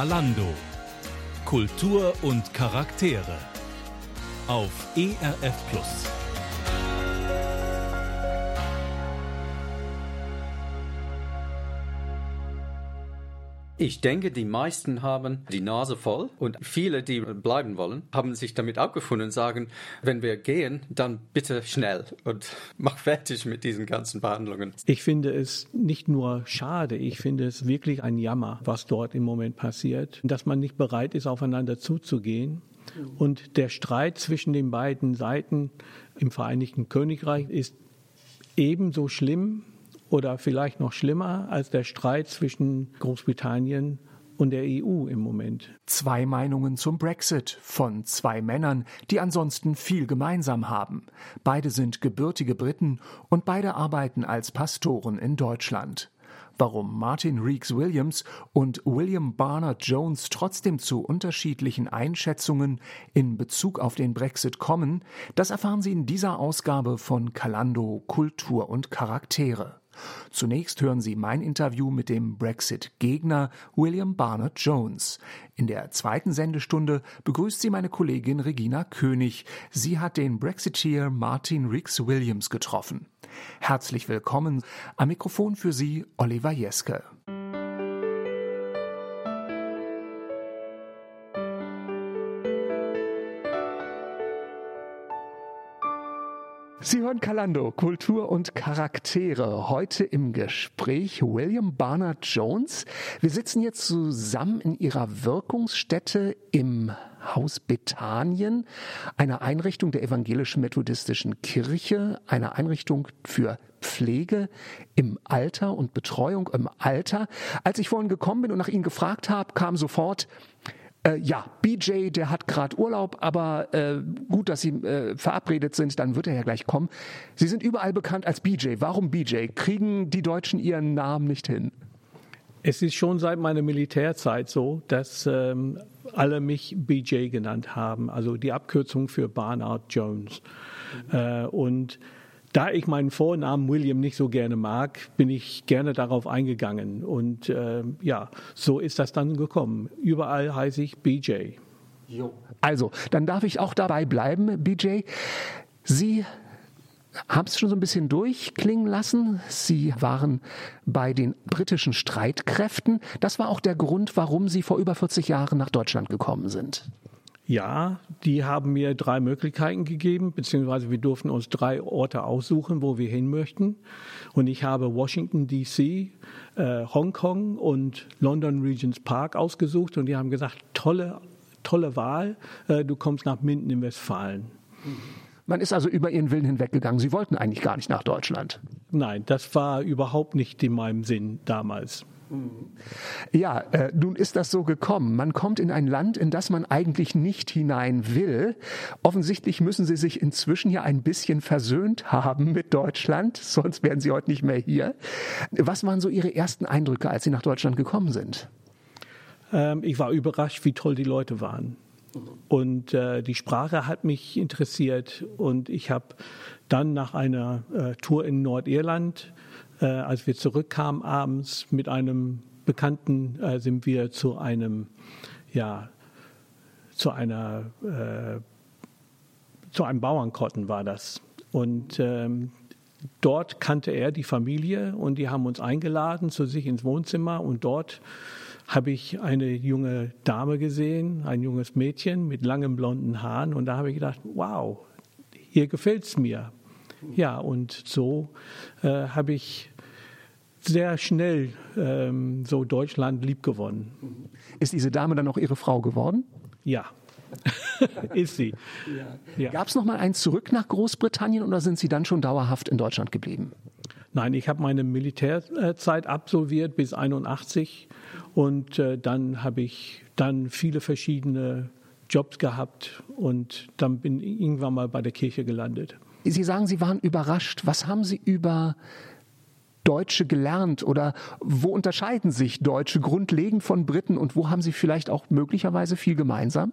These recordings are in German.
Kalando. Kultur und Charaktere. Auf ERF Plus. Ich denke, die meisten haben die Nase voll und viele, die bleiben wollen, haben sich damit abgefunden und sagen, wenn wir gehen, dann bitte schnell und mach fertig mit diesen ganzen Behandlungen. Ich finde es nicht nur schade, ich finde es wirklich ein Jammer, was dort im Moment passiert, dass man nicht bereit ist, aufeinander zuzugehen. Und der Streit zwischen den beiden Seiten im Vereinigten Königreich ist ebenso schlimm oder vielleicht noch schlimmer als der Streit zwischen Großbritannien und der EU im Moment. Zwei Meinungen zum Brexit von zwei Männern, die ansonsten viel gemeinsam haben. Beide sind gebürtige Briten und beide arbeiten als Pastoren in Deutschland. Warum Martin Reeks Williams und William Barnard Jones trotzdem zu unterschiedlichen Einschätzungen in Bezug auf den Brexit kommen, das erfahren Sie in dieser Ausgabe von Kalando Kultur und Charaktere. Zunächst hören Sie mein Interview mit dem Brexit-Gegner William Barnard Jones. In der zweiten Sendestunde begrüßt sie meine Kollegin Regina König. Sie hat den Brexiteer Martin Rix Williams getroffen. Herzlich willkommen. Am Mikrofon für Sie Oliver Jeske. Sie hören Kalando, Kultur und Charaktere. Heute im Gespräch William Barnard Jones. Wir sitzen jetzt zusammen in ihrer Wirkungsstätte im Haus Bethanien, einer Einrichtung der evangelischen methodistischen Kirche, einer Einrichtung für Pflege im Alter und Betreuung im Alter. Als ich vorhin gekommen bin und nach Ihnen gefragt habe, kam sofort, äh, ja, BJ, der hat gerade Urlaub, aber äh, gut, dass Sie äh, verabredet sind, dann wird er ja gleich kommen. Sie sind überall bekannt als BJ. Warum BJ? Kriegen die Deutschen Ihren Namen nicht hin? Es ist schon seit meiner Militärzeit so, dass ähm, alle mich BJ genannt haben, also die Abkürzung für Barnard Jones. Mhm. Und da ich meinen Vornamen William nicht so gerne mag, bin ich gerne darauf eingegangen. Und äh, ja, so ist das dann gekommen. Überall heiße ich BJ. Jo. Also, dann darf ich auch dabei bleiben, BJ. Sie haben es schon so ein bisschen durchklingen lassen. Sie waren bei den britischen Streitkräften. Das war auch der Grund, warum Sie vor über 40 Jahren nach Deutschland gekommen sind. Ja, die haben mir drei Möglichkeiten gegeben, beziehungsweise wir durften uns drei Orte aussuchen, wo wir hin möchten. Und ich habe Washington DC, äh, Hongkong und London Regents Park ausgesucht und die haben gesagt, tolle, tolle Wahl, äh, du kommst nach Minden in Westfalen. Man ist also über ihren Willen hinweggegangen. Sie wollten eigentlich gar nicht nach Deutschland. Nein, das war überhaupt nicht in meinem Sinn damals. Ja, äh, nun ist das so gekommen. Man kommt in ein Land, in das man eigentlich nicht hinein will. Offensichtlich müssen Sie sich inzwischen ja ein bisschen versöhnt haben mit Deutschland, sonst wären Sie heute nicht mehr hier. Was waren so Ihre ersten Eindrücke, als Sie nach Deutschland gekommen sind? Ähm, ich war überrascht, wie toll die Leute waren. Und äh, die Sprache hat mich interessiert und ich habe dann nach einer äh, Tour in Nordirland äh, als wir zurückkamen abends mit einem Bekannten, äh, sind wir zu einem, ja, zu einer, äh, zu einem Bauernkotten war das. Und ähm, dort kannte er die Familie und die haben uns eingeladen zu sich ins Wohnzimmer und dort habe ich eine junge Dame gesehen, ein junges Mädchen mit langen blonden Haaren und da habe ich gedacht, wow, hier gefällt es mir. Ja, und so äh, habe ich sehr schnell ähm, so Deutschland liebgewonnen. Ist diese Dame dann auch Ihre Frau geworden? Ja. ist sie. Ja. Ja. Gab es noch mal ein Zurück nach Großbritannien oder sind Sie dann schon dauerhaft in Deutschland geblieben? Nein, ich habe meine Militärzeit absolviert bis 81 und äh, dann habe ich dann viele verschiedene Jobs gehabt und dann bin ich irgendwann mal bei der Kirche gelandet. Sie sagen, Sie waren überrascht. Was haben Sie über Deutsche gelernt oder wo unterscheiden sich Deutsche grundlegend von Briten und wo haben sie vielleicht auch möglicherweise viel gemeinsam?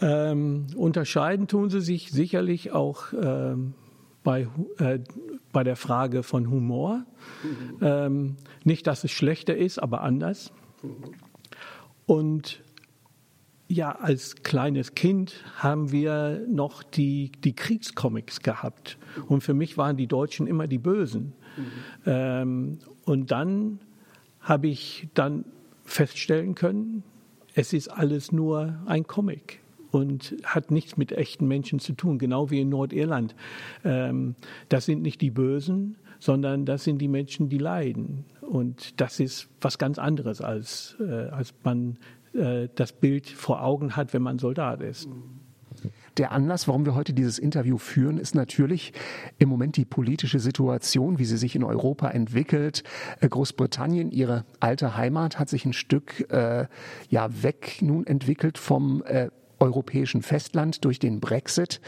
Ähm, unterscheiden tun sie sich sicherlich auch ähm, bei, äh, bei der Frage von Humor. Mhm. Ähm, nicht, dass es schlechter ist, aber anders. Und ja, als kleines Kind haben wir noch die, die Kriegscomics gehabt. Und für mich waren die Deutschen immer die Bösen. Mhm. Und dann habe ich dann feststellen können, es ist alles nur ein Comic und hat nichts mit echten Menschen zu tun, genau wie in Nordirland. Ähm, das sind nicht die Bösen, sondern das sind die Menschen, die leiden. Und das ist was ganz anderes, als, äh, als man äh, das Bild vor Augen hat, wenn man Soldat ist. Der Anlass, warum wir heute dieses Interview führen, ist natürlich im Moment die politische Situation, wie sie sich in Europa entwickelt. Äh, Großbritannien, ihre alte Heimat, hat sich ein Stück äh, ja weg nun entwickelt vom äh, europäischen Festland durch den Brexit.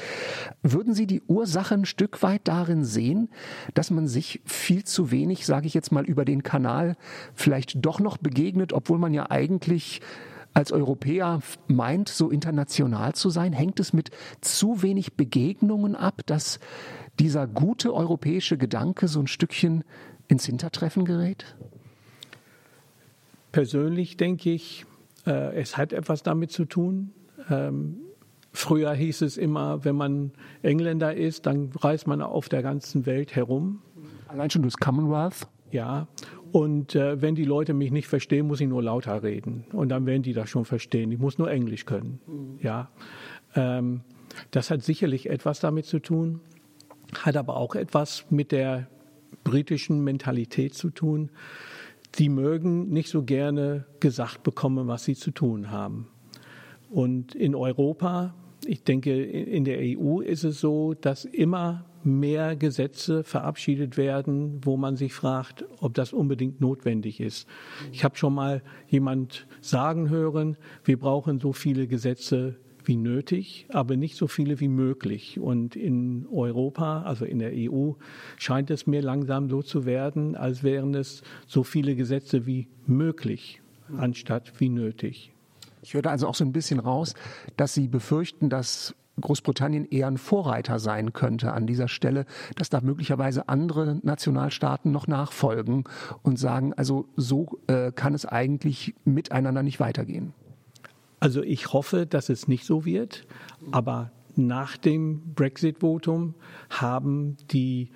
Würden Sie die Ursache ein Stück weit darin sehen, dass man sich viel zu wenig, sage ich jetzt mal, über den Kanal vielleicht doch noch begegnet, obwohl man ja eigentlich als Europäer meint, so international zu sein? Hängt es mit zu wenig Begegnungen ab, dass dieser gute europäische Gedanke so ein Stückchen ins Hintertreffen gerät? Persönlich denke ich, äh, es hat etwas damit zu tun, ähm, früher hieß es immer, wenn man Engländer ist, dann reist man auf der ganzen Welt herum. Allein schon durchs Commonwealth? Ja. Und äh, wenn die Leute mich nicht verstehen, muss ich nur lauter reden. Und dann werden die das schon verstehen. Ich muss nur Englisch können. Mhm. Ja. Ähm, das hat sicherlich etwas damit zu tun, hat aber auch etwas mit der britischen Mentalität zu tun. Sie mögen nicht so gerne gesagt bekommen, was sie zu tun haben. Und in Europa, ich denke, in der EU ist es so, dass immer mehr Gesetze verabschiedet werden, wo man sich fragt, ob das unbedingt notwendig ist. Ich habe schon mal jemand sagen hören, wir brauchen so viele Gesetze wie nötig, aber nicht so viele wie möglich. Und in Europa, also in der EU, scheint es mir langsam so zu werden, als wären es so viele Gesetze wie möglich, anstatt wie nötig. Ich höre also auch so ein bisschen raus, dass Sie befürchten, dass Großbritannien eher ein Vorreiter sein könnte an dieser Stelle, dass da möglicherweise andere Nationalstaaten noch nachfolgen und sagen, also so äh, kann es eigentlich miteinander nicht weitergehen. Also ich hoffe, dass es nicht so wird, aber nach dem Brexit-Votum haben die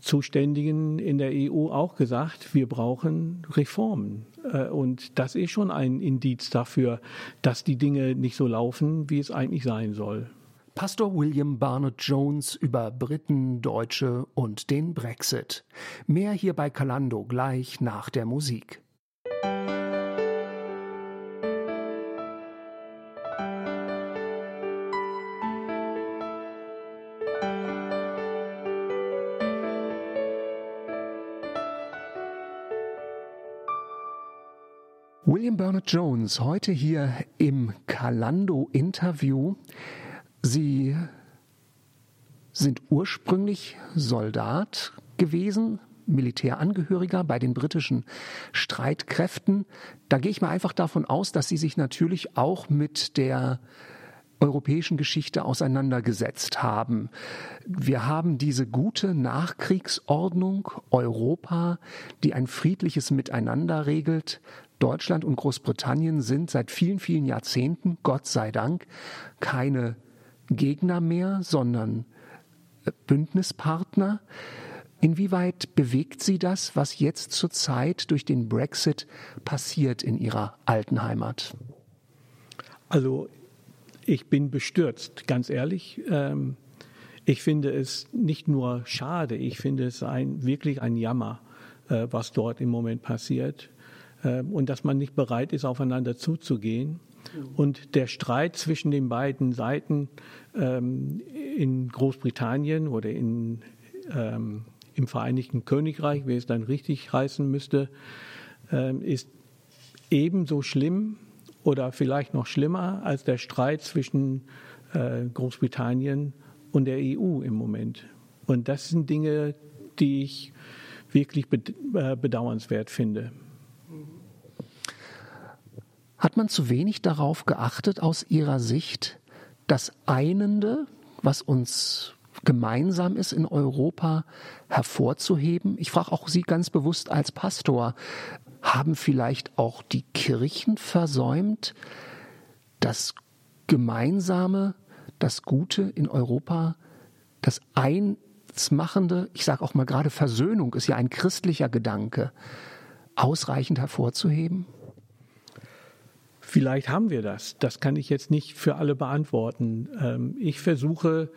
Zuständigen in der EU auch gesagt, wir brauchen Reformen. Äh, und das ist schon ein Indiz dafür, dass die Dinge nicht so laufen, wie es eigentlich sein soll. Pastor William Barnett Jones über Briten, Deutsche und den Brexit. Mehr hier bei Kalando gleich nach der Musik. William Bernard Jones, heute hier im Kalando-Interview. Sie sind ursprünglich Soldat gewesen, Militärangehöriger bei den britischen Streitkräften. Da gehe ich mal einfach davon aus, dass Sie sich natürlich auch mit der europäischen Geschichte auseinandergesetzt haben. Wir haben diese gute Nachkriegsordnung Europa, die ein friedliches Miteinander regelt. Deutschland und Großbritannien sind seit vielen, vielen Jahrzehnten, Gott sei Dank, keine Gegner mehr, sondern äh, Bündnispartner. Inwieweit bewegt Sie das, was jetzt zurzeit durch den Brexit passiert in Ihrer alten Heimat? Also ich bin bestürzt, ganz ehrlich. Ähm, ich finde es nicht nur schade, ich finde es ein, wirklich ein Jammer, äh, was dort im Moment passiert. Ähm, und dass man nicht bereit ist, aufeinander zuzugehen. Und der Streit zwischen den beiden Seiten ähm, in Großbritannien oder in, im Vereinigten Königreich, wie es dann richtig heißen müsste, ist ebenso schlimm oder vielleicht noch schlimmer als der Streit zwischen äh, Großbritannien und der EU im Moment. Und das sind Dinge, die ich wirklich äh, bedauernswert finde. Hat man zu wenig darauf geachtet aus Ihrer Sicht, das Einende, was uns gemeinsam ist in Europa, hervorzuheben? Ich frage auch Sie ganz bewusst als Pastor, haben vielleicht auch die Kirchen versäumt, das Gemeinsame, das Gute in Europa, das Einsmachende, ich sage auch mal gerade Versöhnung ist ja ein christlicher Gedanke, ausreichend hervorzuheben? Vielleicht haben wir das. Das kann ich jetzt nicht für alle beantworten. Ähm, ich versuche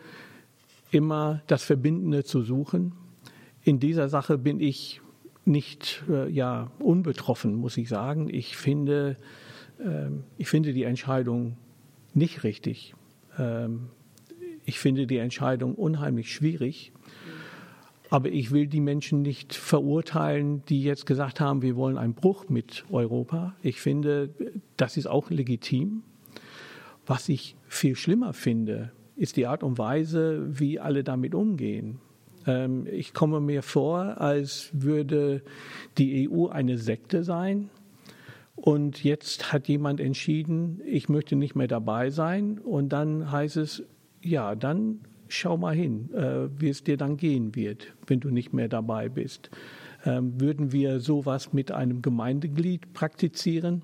immer das Verbindende zu suchen. In dieser Sache bin ich nicht äh, ja, unbetroffen, muss ich sagen. Ich finde, ähm, ich finde die Entscheidung nicht richtig. Ähm, ich finde die Entscheidung unheimlich schwierig. Aber ich will die Menschen nicht verurteilen, die jetzt gesagt haben, wir wollen einen Bruch mit Europa. Ich finde, das ist auch legitim. Was ich viel schlimmer finde, ist die Art und Weise, wie alle damit umgehen. Ähm, ich komme mir vor, als würde die EU eine Sekte sein. Und jetzt hat jemand entschieden, ich möchte nicht mehr dabei sein. Und dann heißt es, ja, dann schau mal hin, äh, wie es dir dann gehen wird, wenn du nicht mehr dabei bist. Ähm, würden wir sowas mit einem Gemeindeglied praktizieren?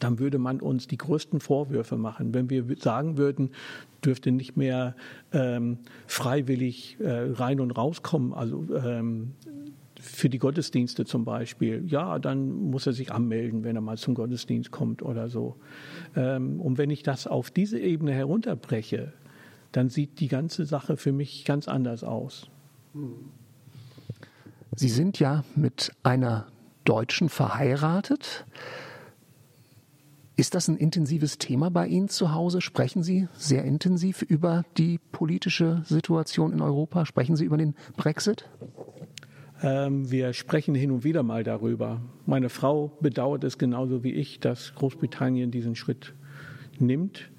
dann würde man uns die größten Vorwürfe machen. Wenn wir sagen würden, dürfte nicht mehr ähm, freiwillig äh, rein und rauskommen, also ähm, für die Gottesdienste zum Beispiel, ja, dann muss er sich anmelden, wenn er mal zum Gottesdienst kommt oder so. Ähm, und wenn ich das auf diese Ebene herunterbreche, dann sieht die ganze Sache für mich ganz anders aus. Sie sind ja mit einer Deutschen verheiratet. Ist das ein intensives Thema bei Ihnen zu Hause? Sprechen Sie sehr intensiv über die politische Situation in Europa? Sprechen Sie über den Brexit? Ähm, wir sprechen hin und wieder mal darüber. Meine Frau bedauert es genauso wie ich, dass Großbritannien diesen Schritt nimmt.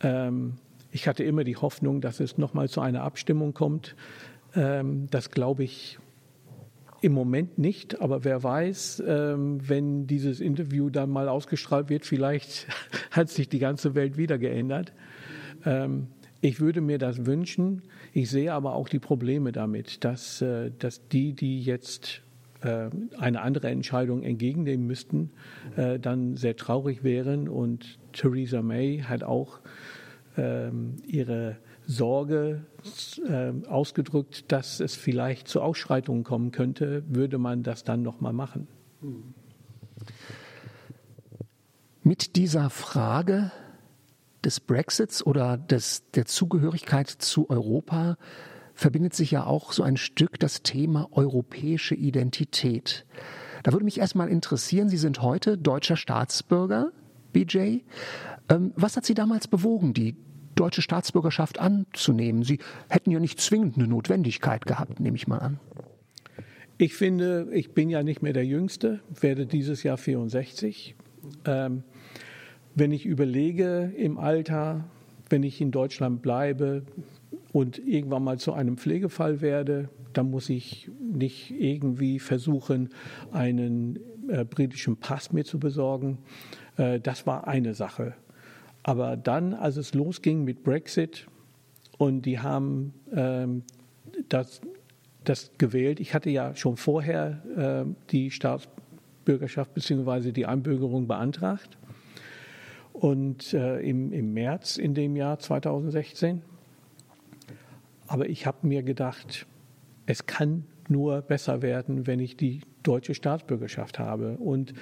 Ähm, ich hatte immer die Hoffnung, dass es nochmal zu einer Abstimmung kommt. Ähm, das glaube ich im Moment nicht, aber wer weiß, ähm, wenn dieses Interview dann mal ausgestrahlt wird, vielleicht hat sich die ganze Welt wieder geändert. Ähm, ich würde mir das wünschen. Ich sehe aber auch die Probleme damit, dass, äh, dass die, die jetzt äh, eine andere Entscheidung entgegennehmen müssten, äh, dann sehr traurig wären. Und Theresa May hat auch ihre Sorge äh, ausgedrückt, dass es vielleicht zu Ausschreitungen kommen könnte, würde man das dann noch mal machen. Mit dieser Frage des Brexits oder des, der Zugehörigkeit zu Europa verbindet sich ja auch so ein Stück das Thema europäische Identität. Da würde mich erstmal interessieren, Sie sind heute deutscher Staatsbürger, BJ. Ähm, was hat Sie damals bewogen, die deutsche Staatsbürgerschaft anzunehmen? Sie hätten ja nicht zwingend eine Notwendigkeit gehabt, nehme ich mal an. Ich finde, ich bin ja nicht mehr der Jüngste, werde dieses Jahr 64. Ähm, wenn ich überlege im Alter, wenn ich in Deutschland bleibe und irgendwann mal zu einem Pflegefall werde, dann muss ich nicht irgendwie versuchen, einen äh, britischen Pass mir zu besorgen. Äh, das war eine Sache. Aber dann, als es losging mit Brexit und die haben ähm, das, das gewählt, ich hatte ja schon vorher äh, die Staatsbürgerschaft bzw. die Einbürgerung beantragt. Und äh, im, im März in dem Jahr 2016. Aber ich habe mir gedacht, es kann nur besser werden, wenn ich die deutsche Staatsbürgerschaft habe. Und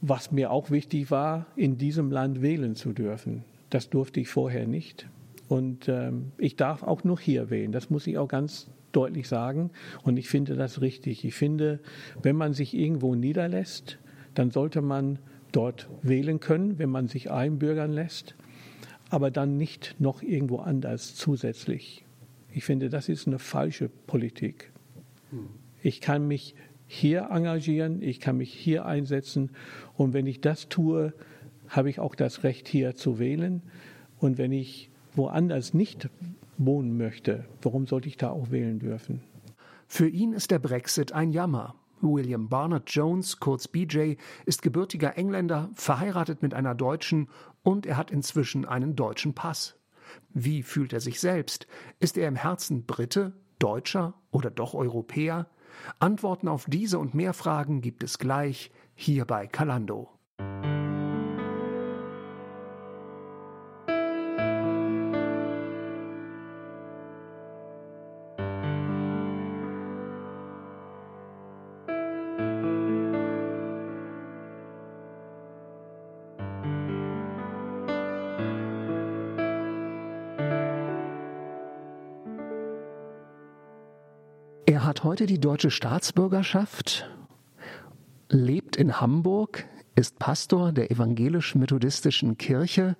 was mir auch wichtig war, in diesem Land wählen zu dürfen. Das durfte ich vorher nicht. Und ähm, ich darf auch nur hier wählen. Das muss ich auch ganz deutlich sagen. Und ich finde das richtig. Ich finde, wenn man sich irgendwo niederlässt, dann sollte man dort wählen können, wenn man sich einbürgern lässt, aber dann nicht noch irgendwo anders zusätzlich. Ich finde, das ist eine falsche Politik. Ich kann mich hier engagieren, ich kann mich hier einsetzen und wenn ich das tue, habe ich auch das Recht hier zu wählen und wenn ich woanders nicht wohnen möchte, warum sollte ich da auch wählen dürfen? Für ihn ist der Brexit ein Jammer. William Barnard Jones, kurz BJ, ist gebürtiger Engländer, verheiratet mit einer Deutschen und er hat inzwischen einen deutschen Pass. Wie fühlt er sich selbst? Ist er im Herzen Brite, Deutscher oder doch Europäer? Antworten auf diese und mehr Fragen gibt es gleich hier bei Kalando. Heute die deutsche Staatsbürgerschaft, lebt in Hamburg, ist Pastor der evangelisch-methodistischen Kirche.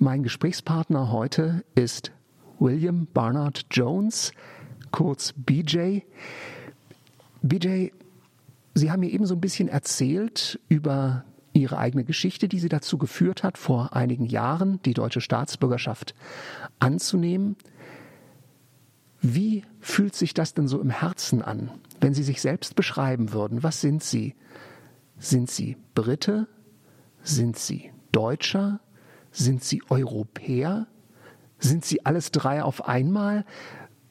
Mein Gesprächspartner heute ist William Barnard Jones, kurz BJ. BJ, Sie haben mir eben so ein bisschen erzählt über Ihre eigene Geschichte, die Sie dazu geführt hat, vor einigen Jahren die deutsche Staatsbürgerschaft anzunehmen. Wie fühlt sich das denn so im Herzen an, wenn Sie sich selbst beschreiben würden? Was sind Sie? Sind Sie Brite? Sind Sie Deutscher? Sind Sie Europäer? Sind Sie alles drei auf einmal?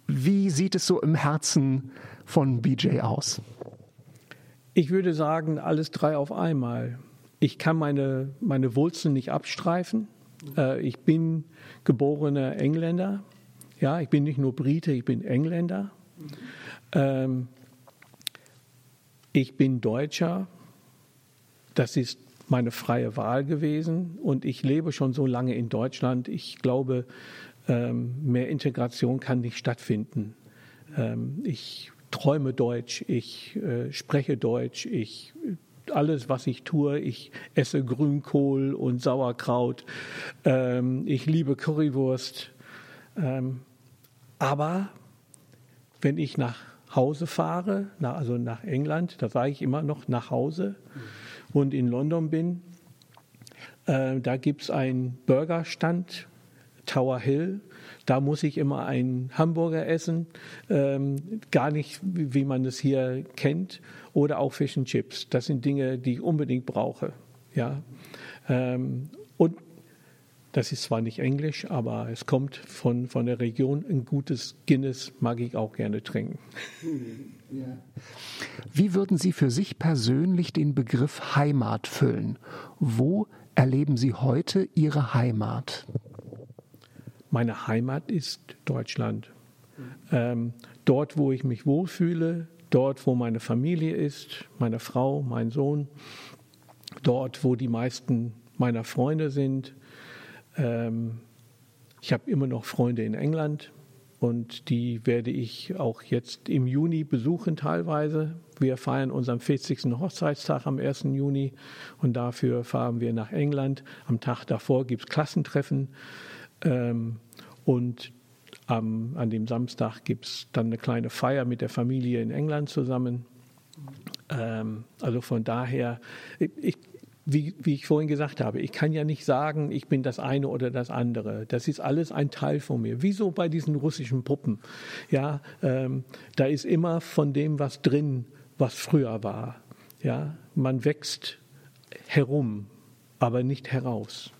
Wie sieht es so im Herzen von BJ aus? Ich würde sagen, alles drei auf einmal. Ich kann meine, meine Wurzeln nicht abstreifen. Äh, ich bin geborener Engländer ja, ich bin nicht nur Brite, ich bin Engländer. Ähm, ich bin Deutscher. Das ist meine freie Wahl gewesen und ich lebe schon so lange in Deutschland. Ich glaube, ähm, mehr Integration kann nicht stattfinden. Ähm, ich träume Deutsch, ich äh, spreche Deutsch, ich alles, was ich tue. Ich esse Grünkohl und Sauerkraut. Ähm, ich liebe Currywurst. Ähm, aber wenn ich nach Hause fahre, nach, also nach England, da sage ich immer noch nach Hause und in London bin, äh, da gibt es einen Burgerstand, Tower Hill. Da muss ich immer einen Hamburger essen, ähm, gar nicht, wie, man es hier kennt, oder auch Fish and Chips. Das sind Dinge, die ich unbedingt brauche. Ja. Ähm, und das ist zwar nicht Englisch, aber es kommt von, von der Region. Ein gutes Guinness mag ich auch gerne trinken. Wie würden Sie für sich persönlich den Begriff Heimat füllen? Wo erleben Sie heute Ihre Heimat? Meine Heimat ist Deutschland. Ähm, dort, wo ich mich wohlfühle, dort, wo meine Familie ist, meine Frau, mein Sohn, dort, wo die meisten meiner Freunde sind, ähm, ich habe immer noch Freunde in England und die werde ich auch jetzt im Juni besuchen teilweise. Wir feiern unseren 40. Hochzeitstag am 1. Juni und dafür fahren wir nach England. Am Tag davor gibt es Klassentreffen ähm, und am, an dem Samstag gibt es dann eine kleine Feier mit der Familie in England zusammen. Ähm, also von daher, ich, wie, wie, ich vorhin gesagt habe, ich kann ja nicht sagen, ich bin das eine oder das andere. Das ist alles ein Teil von mir. Wieso bei diesen russischen Puppen? Ja, ähm, da ist immer von dem was drin, was früher war. Ja, man wächst herum, aber nicht heraus.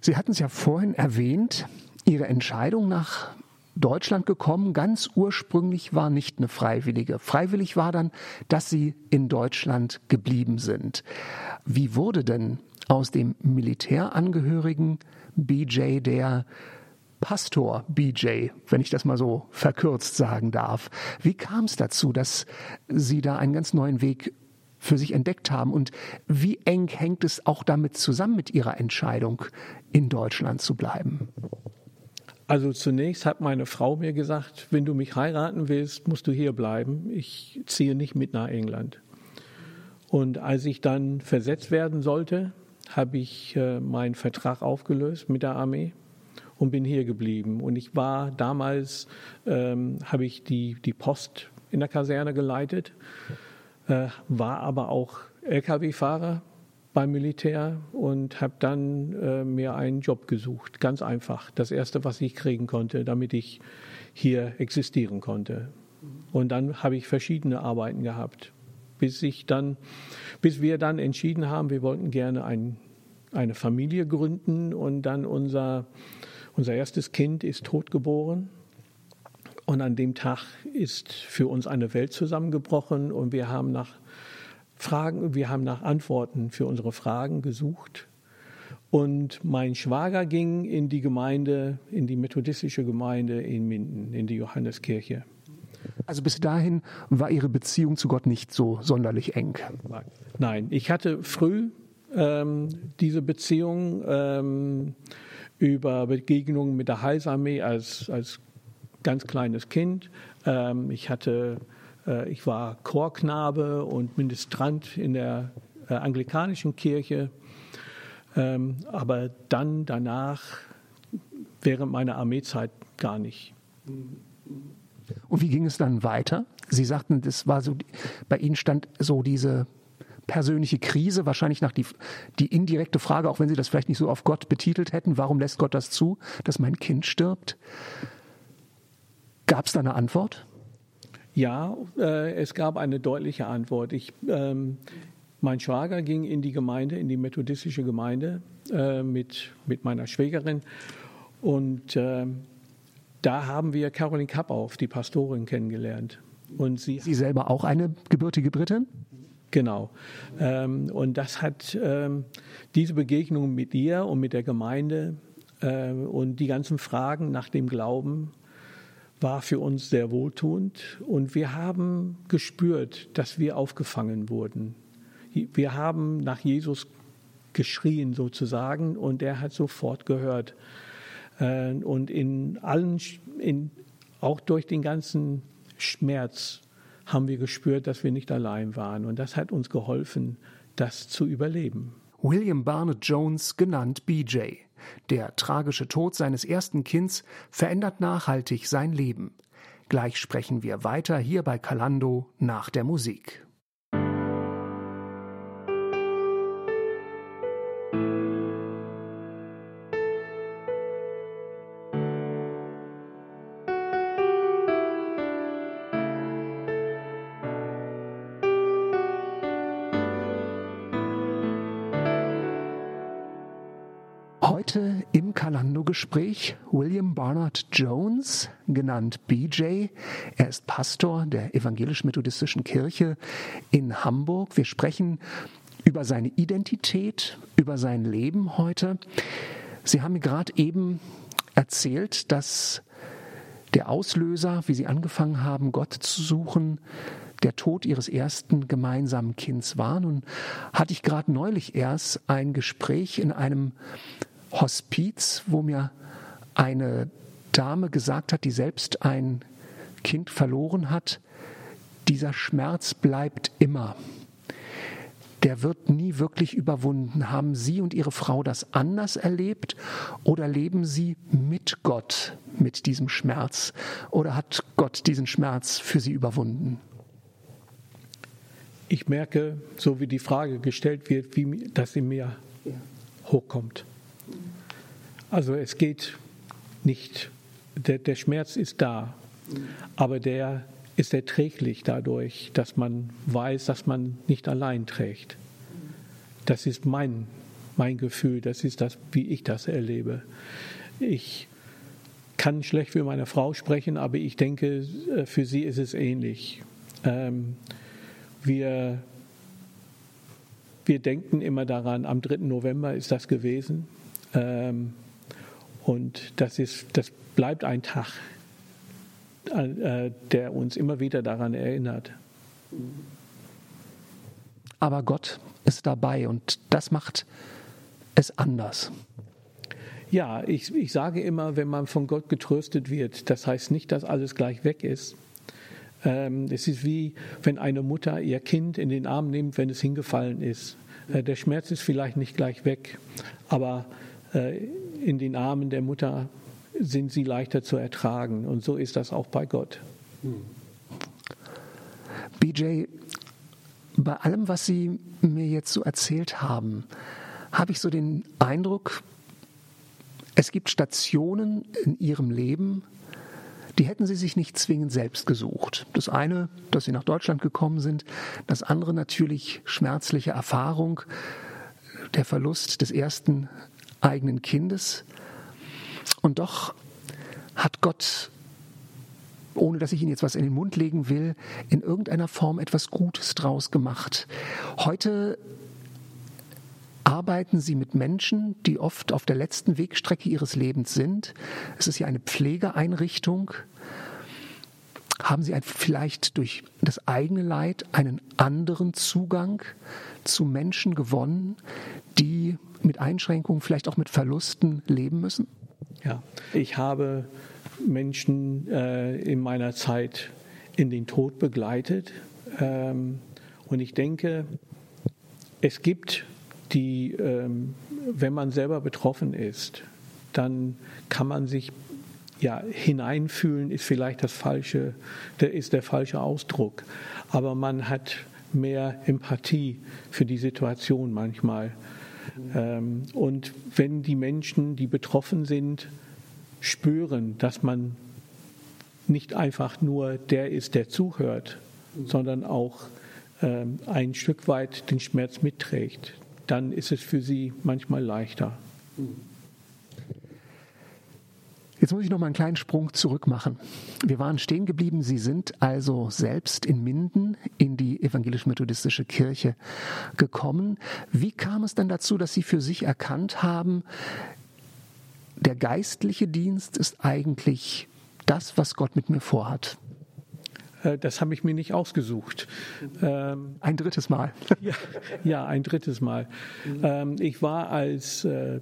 Sie hatten es ja vorhin erwähnt, Ihre Entscheidung nach Deutschland gekommen. Ganz ursprünglich war nicht eine freiwillige. Freiwillig war dann, dass sie in Deutschland geblieben sind. Wie wurde denn aus dem Militärangehörigen BJ der Pastor BJ, wenn ich das mal so verkürzt sagen darf. Wie kam es dazu, dass Sie da einen ganz neuen Weg für sich entdeckt haben und wie eng hängt es auch damit zusammen mit Ihrer Entscheidung, in Deutschland zu bleiben? Also zunächst hat meine Frau mir gesagt, wenn du mich heiraten willst, musst du hier bleiben. Ich ziehe nicht mit nach England. Und als ich dann versetzt werden sollte, habe ich äh, meinen Vertrag aufgelöst mit der Armee und bin hier geblieben. Und ich war damals, ähm, habe ich die, die Post in der Kaserne geleitet, äh, war aber auch Lkw-Fahrer beim Militär und habe dann äh, mir einen Job gesucht. Ganz einfach. Das erste, was ich kriegen konnte, damit ich hier existieren konnte. Und dann habe ich verschiedene Arbeiten gehabt, bis ich dann, bis wir dann entschieden haben, wir wollten gerne ein, eine Familie gründen und dann unser, unser erstes Kind ist tot geboren. Und an dem Tag ist für uns eine Welt zusammengebrochen und wir haben nach Fragen, wir haben nach Antworten für unsere Fragen gesucht. Und mein Schwager ging in die Gemeinde, in die methodistische Gemeinde in Minden, in die Johanneskirche. Also bis dahin war Ihre Beziehung zu Gott nicht so sonderlich eng. Nein, ich hatte früh ähm, diese Beziehung ähm, über Begegnungen mit der Heilsarmee als, als ganz kleines Kind. Ähm, ich hatte, ich war Chorknabe und Ministrant in der äh, anglikanischen Kirche. Ähm, aber dann danach, während meiner Armeezeit, gar nicht. Und wie ging es dann weiter? Sie sagten, das war so, bei Ihnen stand so diese persönliche Krise, wahrscheinlich nach die, die indirekte Frage, auch wenn Sie das vielleicht nicht so auf Gott betitelt hätten, warum lässt Gott das zu, dass mein Kind stirbt? Gab es da eine Antwort? Ja, äh, es gab eine deutliche Antwort. Ich, ähm, mein Schwager ging in die Gemeinde, in die methodistische Gemeinde äh, mit, mit meiner Schwägerin und äh, da haben wir Caroline Kappauf, die Pastorin, kennengelernt. Und sie, sie selber auch eine gebürtige Britin? Genau. Ähm, und das hat ähm, diese Begegnung mit ihr und mit der Gemeinde äh, und die ganzen Fragen nach dem Glauben war für uns sehr wohltuend und wir haben gespürt, dass wir aufgefangen wurden. Wir haben nach Jesus geschrien sozusagen und er hat sofort gehört. Äh, und in allen, in, auch durch den ganzen Schmerz haben wir gespürt, dass wir nicht allein waren. Und das hat uns geholfen, das zu überleben. William Barnett Jones, genannt BJ. Der tragische Tod seines ersten Kinds verändert nachhaltig sein Leben. Gleich sprechen wir weiter hier bei Kalando nach der Musik. Kalando-Gespräch William Barnard Jones, genannt BJ. Er ist Pastor der evangelisch-methodistischen Kirche in Hamburg. Wir sprechen über seine Identität, über sein Leben heute. Sie haben mir gerade eben erzählt, dass der Auslöser, wie Sie angefangen haben, Gott zu suchen, der Tod Ihres ersten gemeinsamen Kinds war. Nun hatte ich gerade neulich erst ein Gespräch in einem Hospiz, wo mir eine Dame gesagt hat, die selbst ein Kind verloren hat, dieser Schmerz bleibt immer. Der wird nie wirklich überwunden. Haben Sie und Ihre Frau das anders erlebt oder leben Sie mit Gott mit diesem Schmerz oder hat Gott diesen Schmerz für Sie überwunden? Ich merke, so wie die Frage gestellt wird, wie, dass sie mir hochkommt. Also es geht nicht, der, der Schmerz ist da, aber der ist erträglich dadurch, dass man weiß, dass man nicht allein trägt. Das ist mein, mein Gefühl, das ist das, wie ich das erlebe. Ich kann schlecht für meine Frau sprechen, aber ich denke, äh, für sie ist es ähnlich. Ähm, wir, wir denken immer daran, am 3. November ist das gewesen. Und das, ist, das bleibt ein Tag, äh, der uns immer wieder daran erinnert. Aber Gott ist dabei und das macht es anders. Ja, ich, ich sage immer, wenn man von Gott getröstet wird, das heißt nicht, dass alles gleich weg ist. Ähm, es ist wie, wenn eine Mutter ihr Kind in den Arm nimmt, wenn es hingefallen ist. Äh, der Schmerz ist vielleicht nicht gleich weg, aber äh, in den Armen der Mutter sind sie leichter zu ertragen. Und so ist das auch bei Gott. BJ, bei allem, was Sie mir jetzt so erzählt haben, habe ich so den Eindruck, es gibt Stationen in Ihrem Leben, die hätten Sie sich nicht zwingend selbst gesucht. Das eine, dass Sie nach Deutschland gekommen sind, das andere natürlich schmerzliche Erfahrung, der Verlust des ersten eigenen Kindes. Und doch hat Gott ohne dass ich Ihnen jetzt was in den Mund legen will, in irgendeiner Form etwas Gutes draus gemacht. Heute arbeiten Sie mit Menschen, die oft auf der letzten Wegstrecke ihres Lebens sind. Es ist ja eine Pflegeeinrichtung. Haben Sie vielleicht durch das eigene Leid einen anderen Zugang zu Menschen gewonnen, die mit Einschränkungen, vielleicht auch mit Verlusten leben müssen? Ja, ich habe Menschen äh, in meiner Zeit in den Tod begleitet. Ähm, und ich denke, es gibt die, ähm, wenn man selber betroffen ist, dann kann man sich ja, hineinfühlen ist vielleicht das falsche, der ist der falsche Ausdruck. Aber man hat mehr Empathie für die Situation manchmal. Ähm, und wenn die Menschen, die betroffen sind, spüren, dass man nicht einfach nur der ist, der zuhört, sondern auch ähm, ein Stück weit den Schmerz mitträgt, dann ist es für sie manchmal leichter. Jetzt muss ich noch mal einen kleinen Sprung zurück machen. Wir waren stehen geblieben. Sie sind also selbst in Minden in die evangelisch-methodistische Kirche gekommen. Wie kam es dann dazu, dass Sie für sich erkannt haben, der geistliche Dienst ist eigentlich das, was Gott mit mir vorhat? Äh, das habe ich mir nicht ausgesucht. Ähm, ein drittes Mal. ja, ja, ein drittes Mal. Ähm, ich war als äh,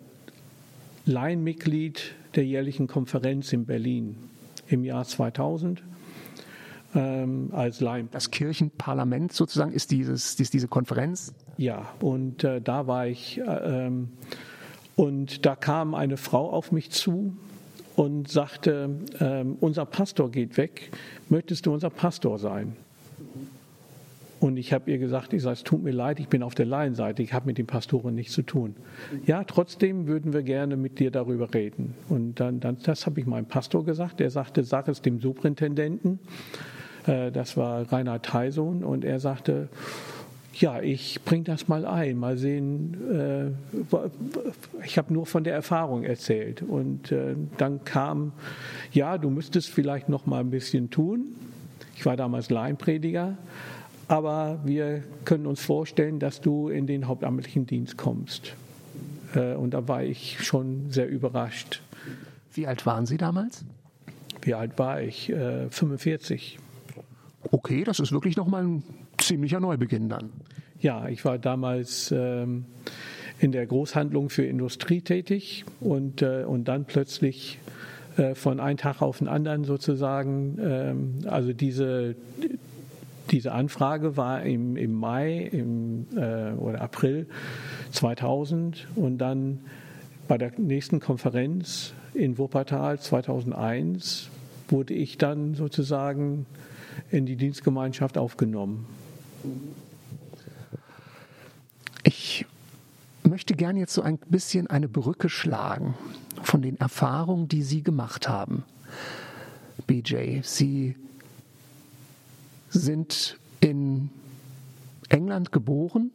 Laienmitglied der jährlichen Konferenz in Berlin im Jahr 2000. Ähm, als Laien. Das Kirchenparlament sozusagen ist, dieses, ist diese Konferenz? Ja, und äh, da war ich. Äh, ähm, und da kam eine Frau auf mich zu und sagte, ähm, unser Pastor geht weg, möchtest du unser Pastor sein? Und ich habe ihr gesagt, ich sage, es tut mir leid, ich bin auf der Laienseite, ich habe mit den Pastoren nichts zu tun. Ja, trotzdem würden wir gerne mit dir darüber reden. Und dann, dann das habe ich meinem Pastor gesagt. Der sagte, sag es dem Superintendenten. Äh, das war Reinhard Theison. Und er sagte, ja, ich bringe das mal ein, mal sehen. Äh, ich habe nur von der Erfahrung erzählt. Und äh, dann kam, ja, du müsstest vielleicht noch mal ein bisschen tun. Ich war damals Laienprediger, aber wir können uns vorstellen, dass du in den hauptamtlichen Dienst kommst. Äh, und da war ich schon sehr überrascht. Wie alt waren Sie damals? Wie alt war ich? 45. Okay, das ist wirklich noch mal ein ziemlicher Neubeginn dann. Ja, ich war damals ähm, in der Großhandlung für Industrie tätig und, äh, und dann plötzlich äh, von einem Tag auf den anderen sozusagen, ähm, also diese, diese Anfrage war im, im Mai im, äh, oder April 2000 und dann bei der nächsten Konferenz in Wuppertal 2001 wurde ich dann sozusagen in die Dienstgemeinschaft aufgenommen. Ich möchte gerne jetzt so ein bisschen eine Brücke schlagen von den Erfahrungen, die Sie gemacht haben. BJ, Sie sind in England geboren,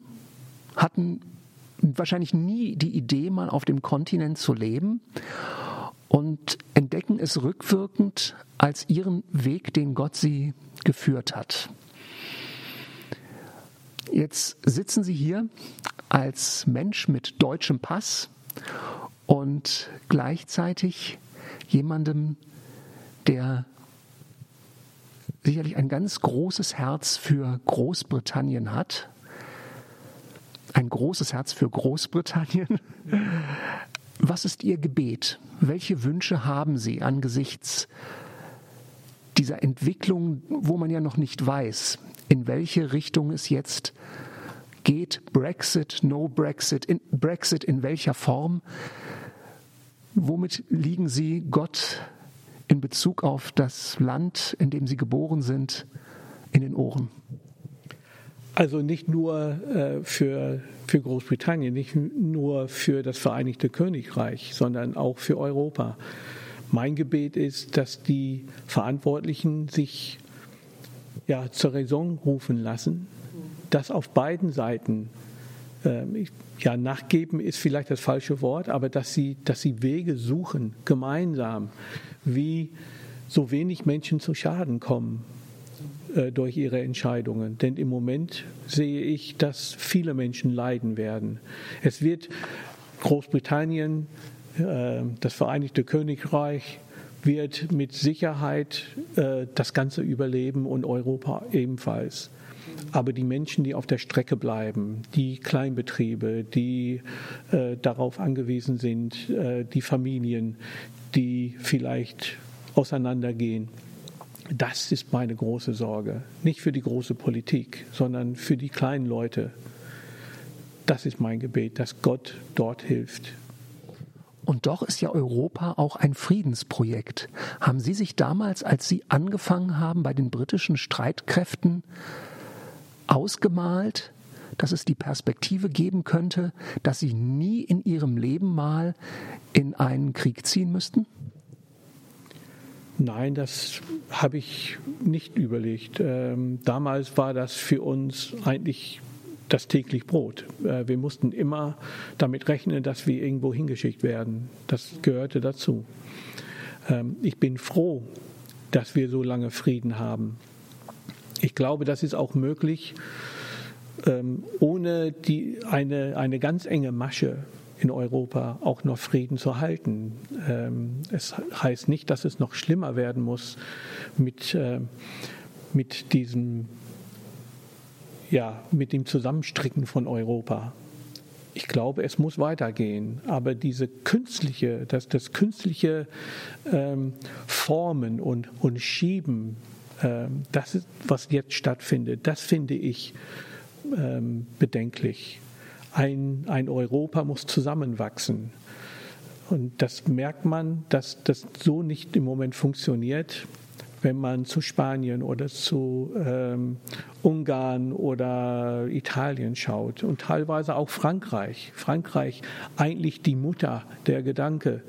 hatten wahrscheinlich nie die Idee, mal auf dem Kontinent zu leben und entdecken es rückwirkend als ihren Weg, den Gott sie geführt hat. Jetzt sitzen Sie hier als Mensch mit deutschem Pass und gleichzeitig jemandem, der sicherlich ein ganz großes Herz für Großbritannien hat. Ein großes Herz für Großbritannien. Was ist Ihr Gebet? Welche Wünsche haben Sie angesichts dieser Entwicklung, wo man ja noch nicht weiß, in welche Richtung es jetzt geht? Brexit, No Brexit, in, Brexit in welcher Form? Womit liegen Sie Gott in Bezug auf das Land, in dem Sie geboren sind, in den Ohren? Also nicht nur äh, für, für Großbritannien, nicht nur für das Vereinigte Königreich, sondern auch für Europa. Mein Gebet ist, dass die Verantwortlichen sich ja, zur Raison rufen lassen, dass auf beiden Seiten ja, nachgeben ist vielleicht das falsche Wort, aber dass sie, dass sie Wege suchen, gemeinsam, wie so wenig Menschen zu Schaden kommen äh, durch ihre Entscheidungen. Denn im Moment sehe ich, dass viele Menschen leiden werden. Es wird Großbritannien, äh, das Vereinigte Königreich, wird mit Sicherheit äh, das Ganze überleben und Europa ebenfalls. Aber die Menschen, die auf der Strecke bleiben, die Kleinbetriebe, die äh, darauf angewiesen sind, äh, die Familien, die vielleicht auseinandergehen, das ist meine große Sorge. Nicht für die große Politik, sondern für die kleinen Leute. Das ist mein Gebet, dass Gott dort hilft. Und doch ist ja Europa auch ein Friedensprojekt. Haben Sie sich damals, als Sie angefangen haben bei den britischen Streitkräften, ausgemalt, dass es die Perspektive geben könnte, dass Sie nie in Ihrem Leben mal in einen Krieg ziehen müssten? Nein, das habe ich nicht überlegt. Ähm, damals war das für uns eigentlich das täglich Brot. Äh, wir mussten immer damit rechnen, dass wir irgendwo hingeschickt werden. Das gehörte dazu. Ähm, ich bin froh, dass wir so lange Frieden haben. Ich glaube, das ist auch möglich, ähm, ohne die, eine, eine ganz enge Masche in Europa auch noch Frieden zu halten. Ähm, es heißt nicht, dass es noch schlimmer werden muss mit, äh, mit diesem, ja, mit dem Zusammenstricken von Europa. Ich glaube, es muss weitergehen, aber diese künstliche, das, das künstliche ähm, Formen und, und Schieben, das ist, was jetzt stattfindet, das finde ich ähm, bedenklich ein, ein Europa muss zusammenwachsen. Und das merkt man, dass das so nicht im Moment funktioniert, wenn man zu Spanien oder zu ähm, Ungarn oder Italien schaut und teilweise auch Frankreich. Frankreich eigentlich die Mutter der Gedanke,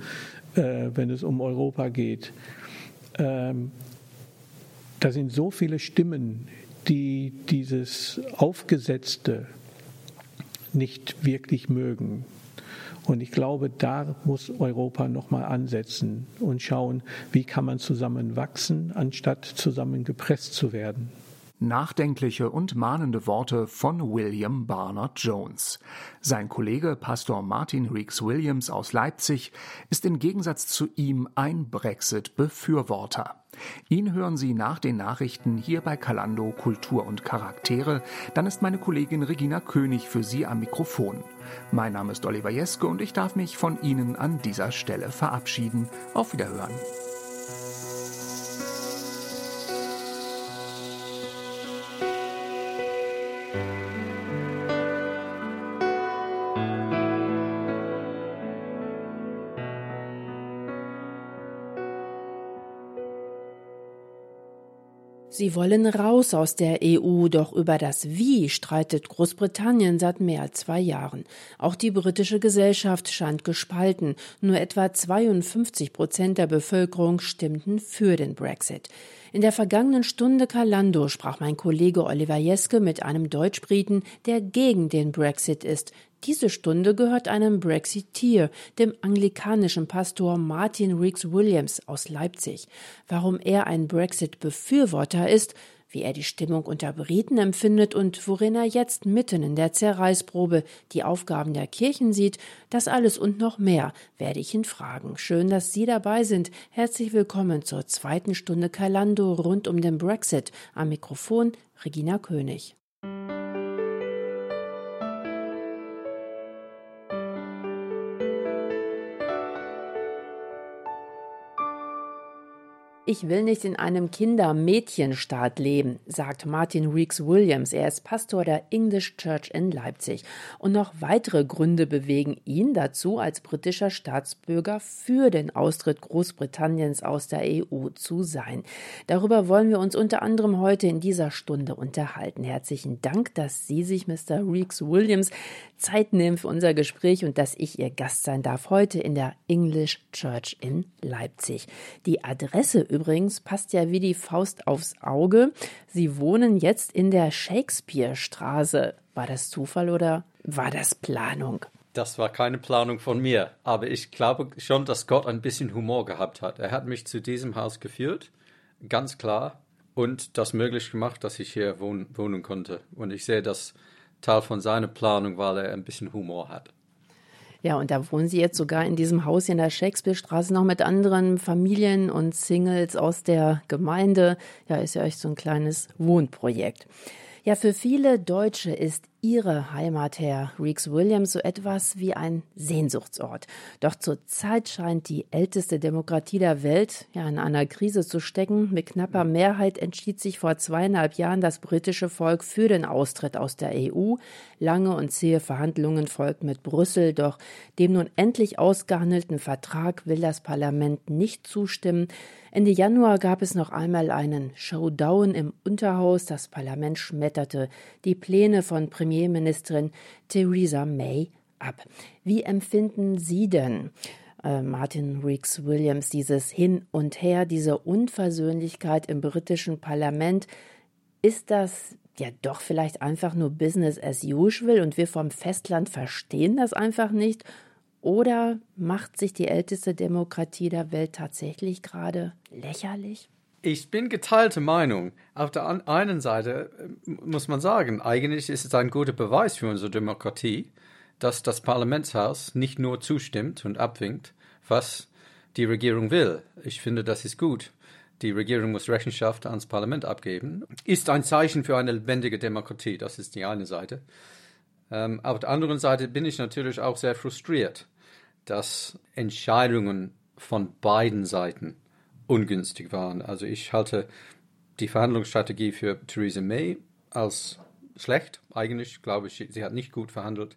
äh, wenn es um Europa geht. Ähm, da sind so viele Stimmen, die dieses aufgesetzte nicht wirklich mögen. Und ich glaube, da muss Europa nochmal ansetzen und schauen, wie kann man zusammen wachsen, anstatt zusammen gepresst zu werden. Nachdenkliche und mahnende Worte von William Barnard Jones. Sein Kollege Pastor Martin Reeks Williams aus Leipzig ist im Gegensatz zu ihm ein Brexit-Befürworter. Ihn hören Sie nach den Nachrichten hier bei Kalando Kultur und Charaktere. Dann ist meine Kollegin Regina König für Sie am Mikrofon. Mein Name ist Oliver Jeske und ich darf mich von Ihnen an dieser Stelle verabschieden. Auf Wiederhören. Sie wollen raus aus der EU, doch über das Wie streitet Großbritannien seit mehr als zwei Jahren. Auch die britische Gesellschaft scheint gespalten. Nur etwa 52 Prozent der Bevölkerung stimmten für den Brexit. In der vergangenen Stunde Kalando sprach mein Kollege Oliver Jeske mit einem Deutschbriten, der gegen den Brexit ist. Diese Stunde gehört einem Brexiteer, dem anglikanischen Pastor Martin Reeks Williams aus Leipzig. Warum er ein Brexit-Befürworter ist, wie er die Stimmung unter Briten empfindet und worin er jetzt mitten in der Zerreißprobe die Aufgaben der Kirchen sieht, das alles und noch mehr werde ich ihn fragen. Schön, dass Sie dabei sind. Herzlich willkommen zur zweiten Stunde Kalando rund um den Brexit. Am Mikrofon Regina König. Ich will nicht in einem Kinder-Mädchenstaat leben, sagt Martin Reeks Williams. Er ist Pastor der English Church in Leipzig. Und noch weitere Gründe bewegen ihn dazu, als britischer Staatsbürger für den Austritt Großbritanniens aus der EU zu sein. Darüber wollen wir uns unter anderem heute in dieser Stunde unterhalten. Herzlichen Dank, dass Sie sich, Mr. Reeks Williams, Zeit nehmen für unser Gespräch und dass ich Ihr Gast sein darf heute in der English Church in Leipzig. Die Adresse übrigens passt ja wie die Faust aufs Auge. Sie wohnen jetzt in der Shakespeare-Straße. War das Zufall oder war das Planung? Das war keine Planung von mir, aber ich glaube schon, dass Gott ein bisschen Humor gehabt hat. Er hat mich zu diesem Haus geführt, ganz klar, und das möglich gemacht, dass ich hier wohnen, wohnen konnte. Und ich sehe das Teil von seiner Planung, weil er ein bisschen Humor hat. Ja, und da wohnen Sie jetzt sogar in diesem Haus in der Shakespeare-Straße noch mit anderen Familien und Singles aus der Gemeinde. Ja, ist ja echt so ein kleines Wohnprojekt. Ja, für viele Deutsche ist ihre Heimat, Herr Reeks Williams, so etwas wie ein Sehnsuchtsort. Doch zurzeit scheint die älteste Demokratie der Welt ja in einer Krise zu stecken. Mit knapper Mehrheit entschied sich vor zweieinhalb Jahren das britische Volk für den Austritt aus der EU. Lange und zähe Verhandlungen folgten mit Brüssel, doch dem nun endlich ausgehandelten Vertrag will das Parlament nicht zustimmen. Ende Januar gab es noch einmal einen Showdown im Unterhaus. Das Parlament schmetterte die Pläne von Premierministerin Theresa May ab. Wie empfinden Sie denn, äh, Martin Reeks Williams, dieses Hin und Her, diese Unversöhnlichkeit im britischen Parlament? Ist das ja doch vielleicht einfach nur Business as usual und wir vom Festland verstehen das einfach nicht? Oder macht sich die älteste Demokratie der Welt tatsächlich gerade lächerlich? Ich bin geteilte Meinung. Auf der einen Seite äh, muss man sagen, eigentlich ist es ein guter Beweis für unsere Demokratie, dass das Parlamentshaus nicht nur zustimmt und abwinkt, was die Regierung will. Ich finde, das ist gut. Die Regierung muss Rechenschaft ans Parlament abgeben. Ist ein Zeichen für eine lebendige Demokratie. Das ist die eine Seite. Ähm, auf der anderen Seite bin ich natürlich auch sehr frustriert, dass Entscheidungen von beiden Seiten ungünstig waren. Also ich halte die Verhandlungsstrategie für Theresa May als schlecht. Eigentlich glaube ich, sie hat nicht gut verhandelt.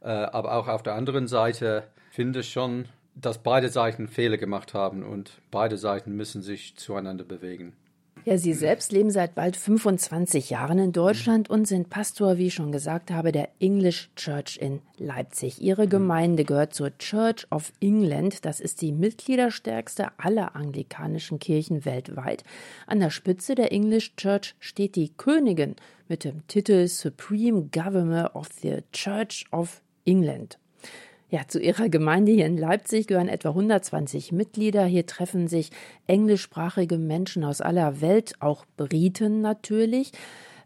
Äh, aber auch auf der anderen Seite finde ich schon, dass beide Seiten Fehler gemacht haben und beide Seiten müssen sich zueinander bewegen. Ja, Sie selbst leben seit bald 25 Jahren in Deutschland und sind Pastor, wie ich schon gesagt habe, der English Church in Leipzig. Ihre Gemeinde gehört zur Church of England. Das ist die mitgliederstärkste aller anglikanischen Kirchen weltweit. An der Spitze der English Church steht die Königin mit dem Titel Supreme Governor of the Church of England. Ja, zu ihrer Gemeinde hier in Leipzig gehören etwa 120 Mitglieder. Hier treffen sich englischsprachige Menschen aus aller Welt, auch Briten natürlich.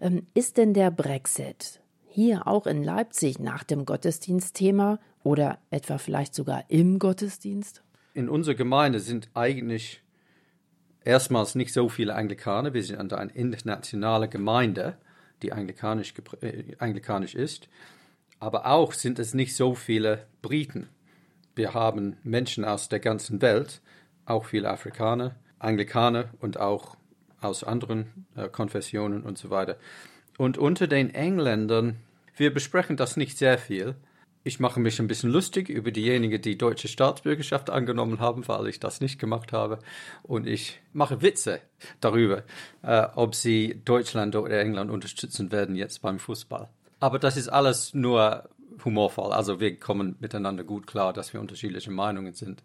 Ähm, ist denn der Brexit hier auch in Leipzig nach dem Gottesdienstthema oder etwa vielleicht sogar im Gottesdienst? In unserer Gemeinde sind eigentlich erstmals nicht so viele Anglikaner. Wir sind eine internationale Gemeinde, die anglikanisch, äh, anglikanisch ist aber auch sind es nicht so viele Briten. Wir haben Menschen aus der ganzen Welt, auch viele Afrikaner, Anglikaner und auch aus anderen äh, Konfessionen und so weiter. Und unter den Engländern, wir besprechen das nicht sehr viel. Ich mache mich ein bisschen lustig über diejenigen, die deutsche Staatsbürgerschaft angenommen haben, weil ich das nicht gemacht habe. Und ich mache Witze darüber, äh, ob sie Deutschland oder England unterstützen werden jetzt beim Fußball. Aber das ist alles nur humorvoll. Also wir kommen miteinander gut klar, dass wir unterschiedliche Meinungen sind.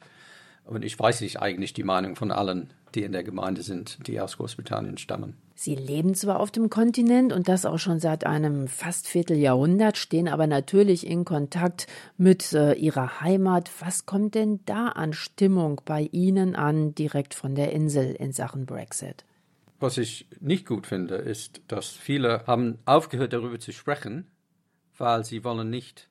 Und ich weiß nicht eigentlich die Meinung von allen, die in der Gemeinde sind, die aus Großbritannien stammen. Sie leben zwar auf dem Kontinent und das auch schon seit einem fast Vierteljahrhundert, stehen aber natürlich in Kontakt mit äh, ihrer Heimat. Was kommt denn da an Stimmung bei Ihnen an, direkt von der Insel in Sachen Brexit? Was ich nicht gut finde, ist, dass viele haben aufgehört, darüber zu sprechen, weil sie wollen nicht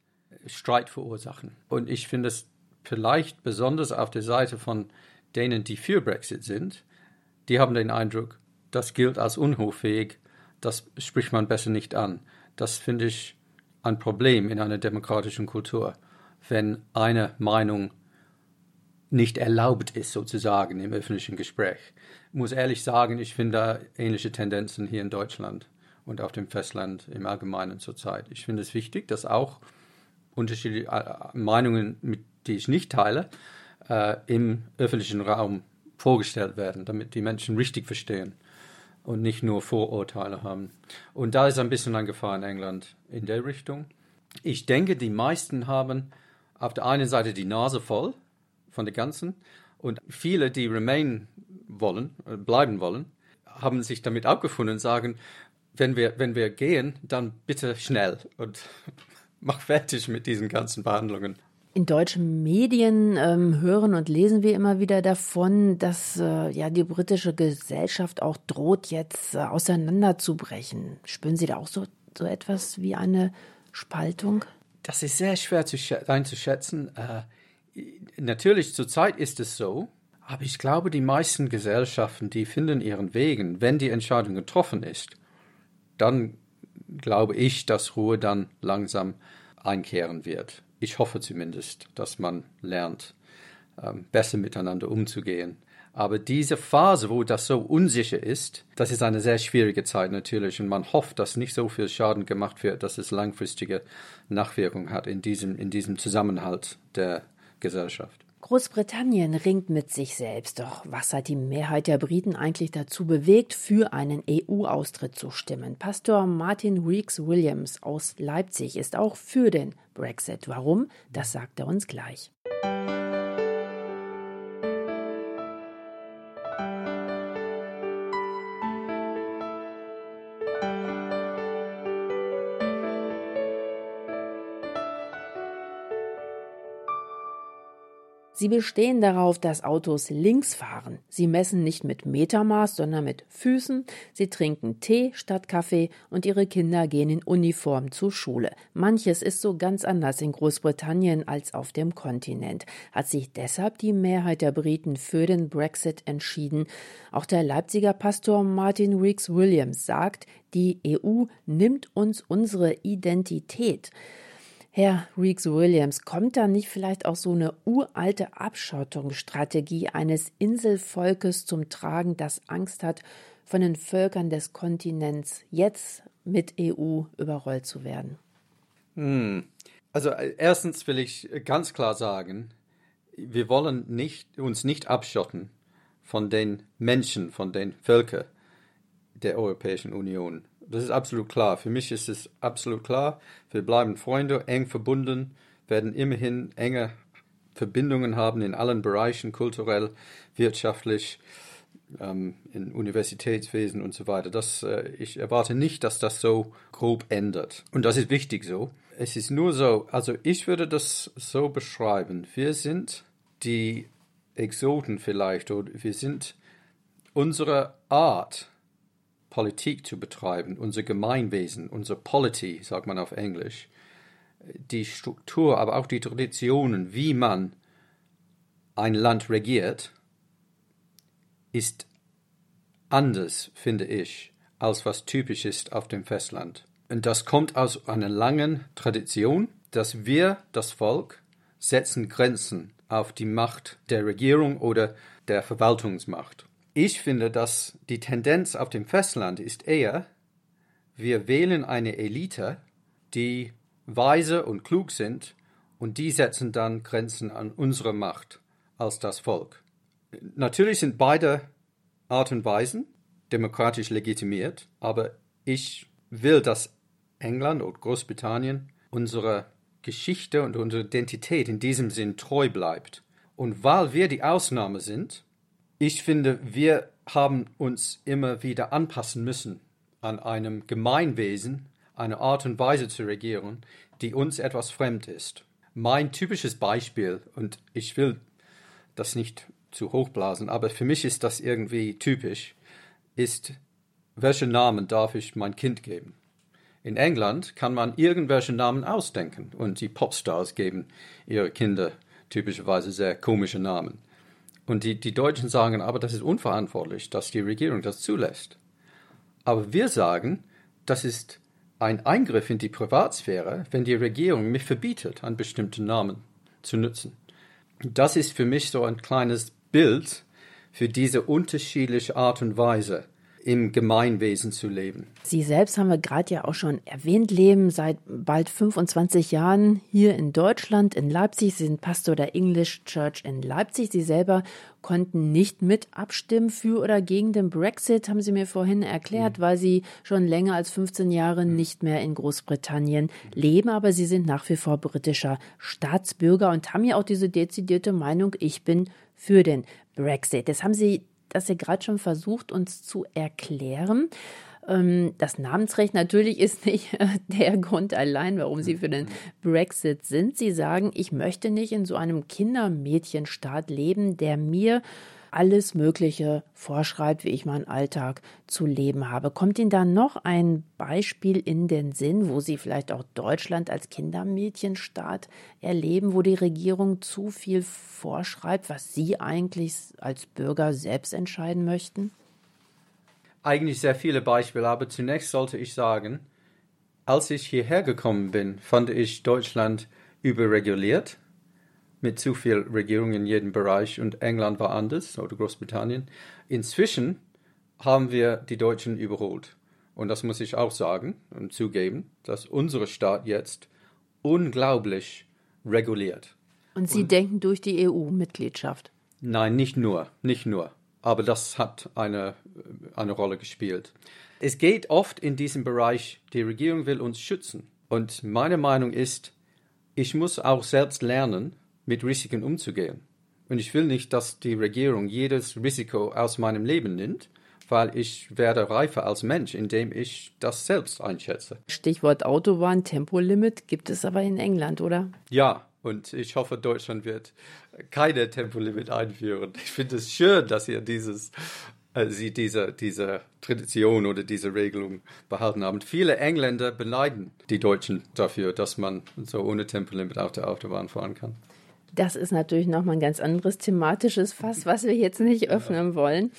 Streit verursachen. Und ich finde es vielleicht besonders auf der Seite von denen, die für Brexit sind, die haben den Eindruck, das gilt als unhoffähig, das spricht man besser nicht an. Das finde ich ein Problem in einer demokratischen Kultur, wenn eine Meinung nicht erlaubt ist, sozusagen im öffentlichen Gespräch. Muss ehrlich sagen, ich finde ähnliche Tendenzen hier in Deutschland und auf dem Festland im Allgemeinen zurzeit. Ich finde es wichtig, dass auch unterschiedliche äh, Meinungen, die ich nicht teile, äh, im öffentlichen Raum vorgestellt werden, damit die Menschen richtig verstehen und nicht nur Vorurteile haben. Und da ist ein bisschen eine Gefahr in England in der Richtung. Ich denke, die meisten haben auf der einen Seite die Nase voll von der ganzen. Und viele, die remain wollen, äh, bleiben wollen, haben sich damit abgefunden und sagen, wenn wir, wenn wir gehen, dann bitte schnell und mach fertig mit diesen ganzen Verhandlungen. In deutschen Medien ähm, hören und lesen wir immer wieder davon, dass äh, ja die britische Gesellschaft auch droht, jetzt äh, auseinanderzubrechen. Spüren Sie da auch so, so etwas wie eine Spaltung? Das ist sehr schwer zu einzuschätzen. Äh, natürlich zurzeit ist es so, aber ich glaube, die meisten Gesellschaften, die finden ihren Wegen, wenn die Entscheidung getroffen ist. Dann glaube ich, dass Ruhe dann langsam einkehren wird. Ich hoffe zumindest, dass man lernt, ähm, besser miteinander umzugehen. Aber diese Phase, wo das so unsicher ist, das ist eine sehr schwierige Zeit natürlich und man hofft, dass nicht so viel Schaden gemacht wird, dass es langfristige Nachwirkungen hat in diesem, in diesem Zusammenhalt der Gesellschaft. Großbritannien ringt mit sich selbst. Doch was hat die Mehrheit der Briten eigentlich dazu bewegt, für einen EU-Austritt zu stimmen? Pastor Martin Weeks Williams aus Leipzig ist auch für den Brexit. Warum? Das sagt er uns gleich. Sie bestehen darauf, dass Autos links fahren. Sie messen nicht mit Metermaß, sondern mit Füßen. Sie trinken Tee statt Kaffee und ihre Kinder gehen in Uniform zur Schule. Manches ist so ganz anders in Großbritannien als auf dem Kontinent. Hat sich deshalb die Mehrheit der Briten für den Brexit entschieden? Auch der Leipziger Pastor Martin Weeks Williams sagt, die EU nimmt uns unsere Identität. Herr Reeks Williams, kommt da nicht vielleicht auch so eine uralte Abschottungsstrategie eines Inselvolkes zum Tragen, das Angst hat, von den Völkern des Kontinents jetzt mit EU überrollt zu werden? Hm. Also äh, erstens will ich ganz klar sagen, wir wollen nicht, uns nicht abschotten von den Menschen, von den Völkern der Europäischen Union. Das ist absolut klar. Für mich ist es absolut klar. Wir bleiben Freunde, eng verbunden, werden immerhin enge Verbindungen haben in allen Bereichen, kulturell, wirtschaftlich, ähm, in Universitätswesen und so weiter. Das, äh, ich erwarte nicht, dass das so grob ändert. Und das ist wichtig so. Es ist nur so, also ich würde das so beschreiben. Wir sind die Exoten vielleicht oder wir sind unsere Art Politik zu betreiben, unser Gemeinwesen, unser Polity, sagt man auf Englisch, die Struktur, aber auch die Traditionen, wie man ein Land regiert, ist anders, finde ich, als was typisch ist auf dem Festland. Und das kommt aus einer langen Tradition, dass wir, das Volk, setzen Grenzen auf die Macht der Regierung oder der Verwaltungsmacht. Ich finde, dass die Tendenz auf dem Festland ist eher, wir wählen eine Elite, die weise und klug sind, und die setzen dann Grenzen an unsere Macht als das Volk. Natürlich sind beide Art und Weisen demokratisch legitimiert, aber ich will, dass England und Großbritannien unsere Geschichte und unsere Identität in diesem Sinn treu bleibt. Und weil wir die Ausnahme sind, ich finde, wir haben uns immer wieder anpassen müssen an einem Gemeinwesen, eine Art und Weise zu regieren, die uns etwas fremd ist. Mein typisches Beispiel, und ich will das nicht zu hochblasen, aber für mich ist das irgendwie typisch, ist, welchen Namen darf ich mein Kind geben? In England kann man irgendwelche Namen ausdenken und die Popstars geben ihre Kinder typischerweise sehr komische Namen. Und die, die Deutschen sagen, aber das ist unverantwortlich, dass die Regierung das zulässt. Aber wir sagen, das ist ein Eingriff in die Privatsphäre, wenn die Regierung mich verbietet, einen bestimmten Namen zu nutzen. Das ist für mich so ein kleines Bild für diese unterschiedliche Art und Weise, im Gemeinwesen zu leben. Sie selbst haben wir gerade ja auch schon erwähnt, leben seit bald 25 Jahren hier in Deutschland, in Leipzig. Sie sind Pastor der English Church in Leipzig. Sie selber konnten nicht mit abstimmen für oder gegen den Brexit, haben Sie mir vorhin erklärt, mhm. weil Sie schon länger als 15 Jahre mhm. nicht mehr in Großbritannien leben. Aber Sie sind nach wie vor britischer Staatsbürger und haben ja auch diese dezidierte Meinung, ich bin für den Brexit. Das haben Sie das ihr gerade schon versucht, uns zu erklären. Ähm, das Namensrecht natürlich ist nicht äh, der Grund allein, warum Sie für den Brexit sind. Sie sagen, ich möchte nicht in so einem Kindermädchenstaat leben, der mir alles Mögliche vorschreibt, wie ich meinen Alltag zu leben habe. Kommt Ihnen da noch ein Beispiel in den Sinn, wo Sie vielleicht auch Deutschland als Kindermädchenstaat erleben, wo die Regierung zu viel vorschreibt, was Sie eigentlich als Bürger selbst entscheiden möchten? eigentlich sehr viele Beispiele, aber zunächst sollte ich sagen, als ich hierher gekommen bin, fand ich Deutschland überreguliert, mit zu viel Regierung in jedem Bereich und England war anders oder Großbritannien. Inzwischen haben wir die Deutschen überholt. Und das muss ich auch sagen und zugeben, dass unsere Staat jetzt unglaublich reguliert. Und Sie und, denken durch die EU-Mitgliedschaft? Nein, nicht nur, nicht nur aber das hat eine, eine Rolle gespielt. Es geht oft in diesem Bereich, die Regierung will uns schützen. Und meine Meinung ist, ich muss auch selbst lernen, mit Risiken umzugehen. Und ich will nicht, dass die Regierung jedes Risiko aus meinem Leben nimmt, weil ich werde reifer als Mensch, indem ich das selbst einschätze. Stichwort Autobahn, Tempolimit gibt es aber in England, oder? Ja, und ich hoffe, Deutschland wird keine Tempolimit einführen. Ich finde es schön, dass ihr dieses, äh, sie diese, diese Tradition oder diese Regelung behalten haben. Viele Engländer beneiden die Deutschen dafür, dass man so ohne Tempolimit auf der Autobahn fahren kann. Das ist natürlich nochmal ein ganz anderes thematisches Fass, was wir jetzt nicht öffnen wollen.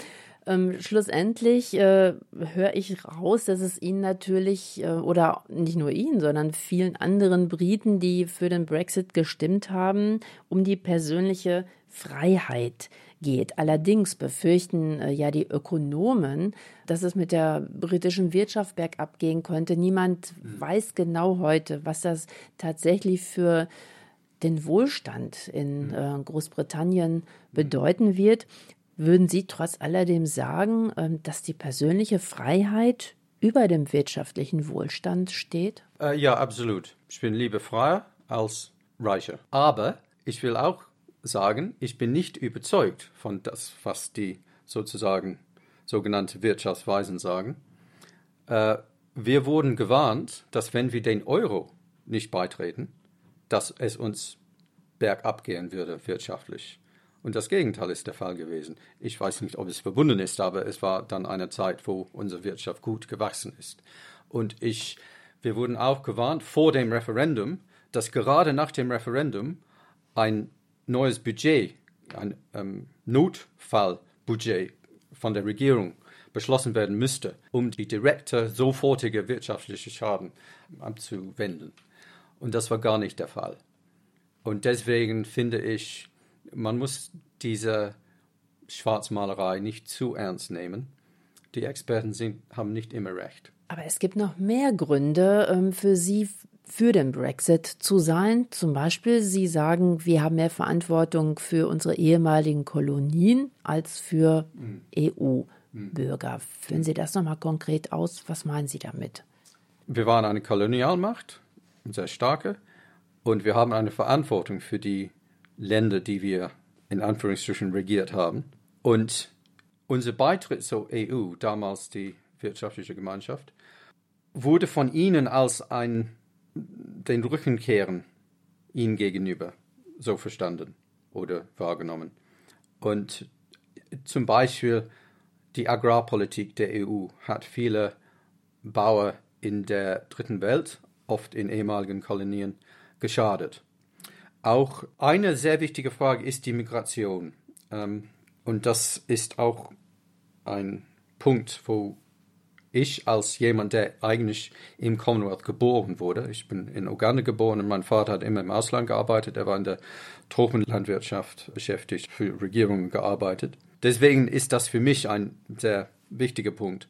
Ähm, schlussendlich äh, höre ich raus, dass es Ihnen natürlich, äh, oder nicht nur Ihnen, sondern vielen anderen Briten, die für den Brexit gestimmt haben, um die persönliche Freiheit geht. Allerdings befürchten äh, ja die Ökonomen, dass es mit der britischen Wirtschaft bergab gehen könnte. Niemand weiß genau heute, was das tatsächlich für den Wohlstand in äh, Großbritannien bedeuten wird. Würden Sie trotz alledem sagen, ähm, dass die persönliche Freiheit über dem wirtschaftlichen Wohlstand steht? Äh, ja, absolut. Ich bin lieber freier als reicher. Aber ich will auch sagen, ich bin nicht überzeugt von das, was die sozusagen sogenannte Wirtschaftsweisen sagen. Äh, wir wurden gewarnt, dass wenn wir den Euro nicht beitreten, dass es uns bergab gehen würde wirtschaftlich. Und das Gegenteil ist der Fall gewesen. Ich weiß nicht, ob es verbunden ist, aber es war dann eine Zeit, wo unsere Wirtschaft gut gewachsen ist. Und ich, wir wurden auch gewarnt vor dem Referendum, dass gerade nach dem Referendum ein neues Budget, ein ähm, Notfallbudget von der Regierung beschlossen werden müsste, um die direkte, sofortige wirtschaftliche Schaden abzuwenden. Und das war gar nicht der Fall. Und deswegen finde ich, man muss diese Schwarzmalerei nicht zu ernst nehmen. Die Experten sind, haben nicht immer recht. Aber es gibt noch mehr Gründe ähm, für Sie, für den Brexit zu sein. Zum Beispiel, Sie sagen, wir haben mehr Verantwortung für unsere ehemaligen Kolonien als für mhm. EU-Bürger. Führen Sie das nochmal konkret aus? Was meinen Sie damit? Wir waren eine Kolonialmacht, sehr starke, und wir haben eine Verantwortung für die Länder, die wir in Anführungsstrichen regiert haben. Und unser Beitritt zur EU, damals die wirtschaftliche Gemeinschaft, wurde von ihnen als ein den Rücken kehren ihnen gegenüber so verstanden oder wahrgenommen. Und zum Beispiel die Agrarpolitik der EU hat viele Bauern in der dritten Welt, oft in ehemaligen Kolonien, geschadet. Auch eine sehr wichtige Frage ist die Migration. Ähm, und das ist auch ein Punkt, wo ich als jemand, der eigentlich im Commonwealth geboren wurde, ich bin in Uganda geboren und mein Vater hat immer im Ausland gearbeitet, er war in der Tropenlandwirtschaft beschäftigt, für Regierungen gearbeitet. Deswegen ist das für mich ein sehr wichtiger Punkt.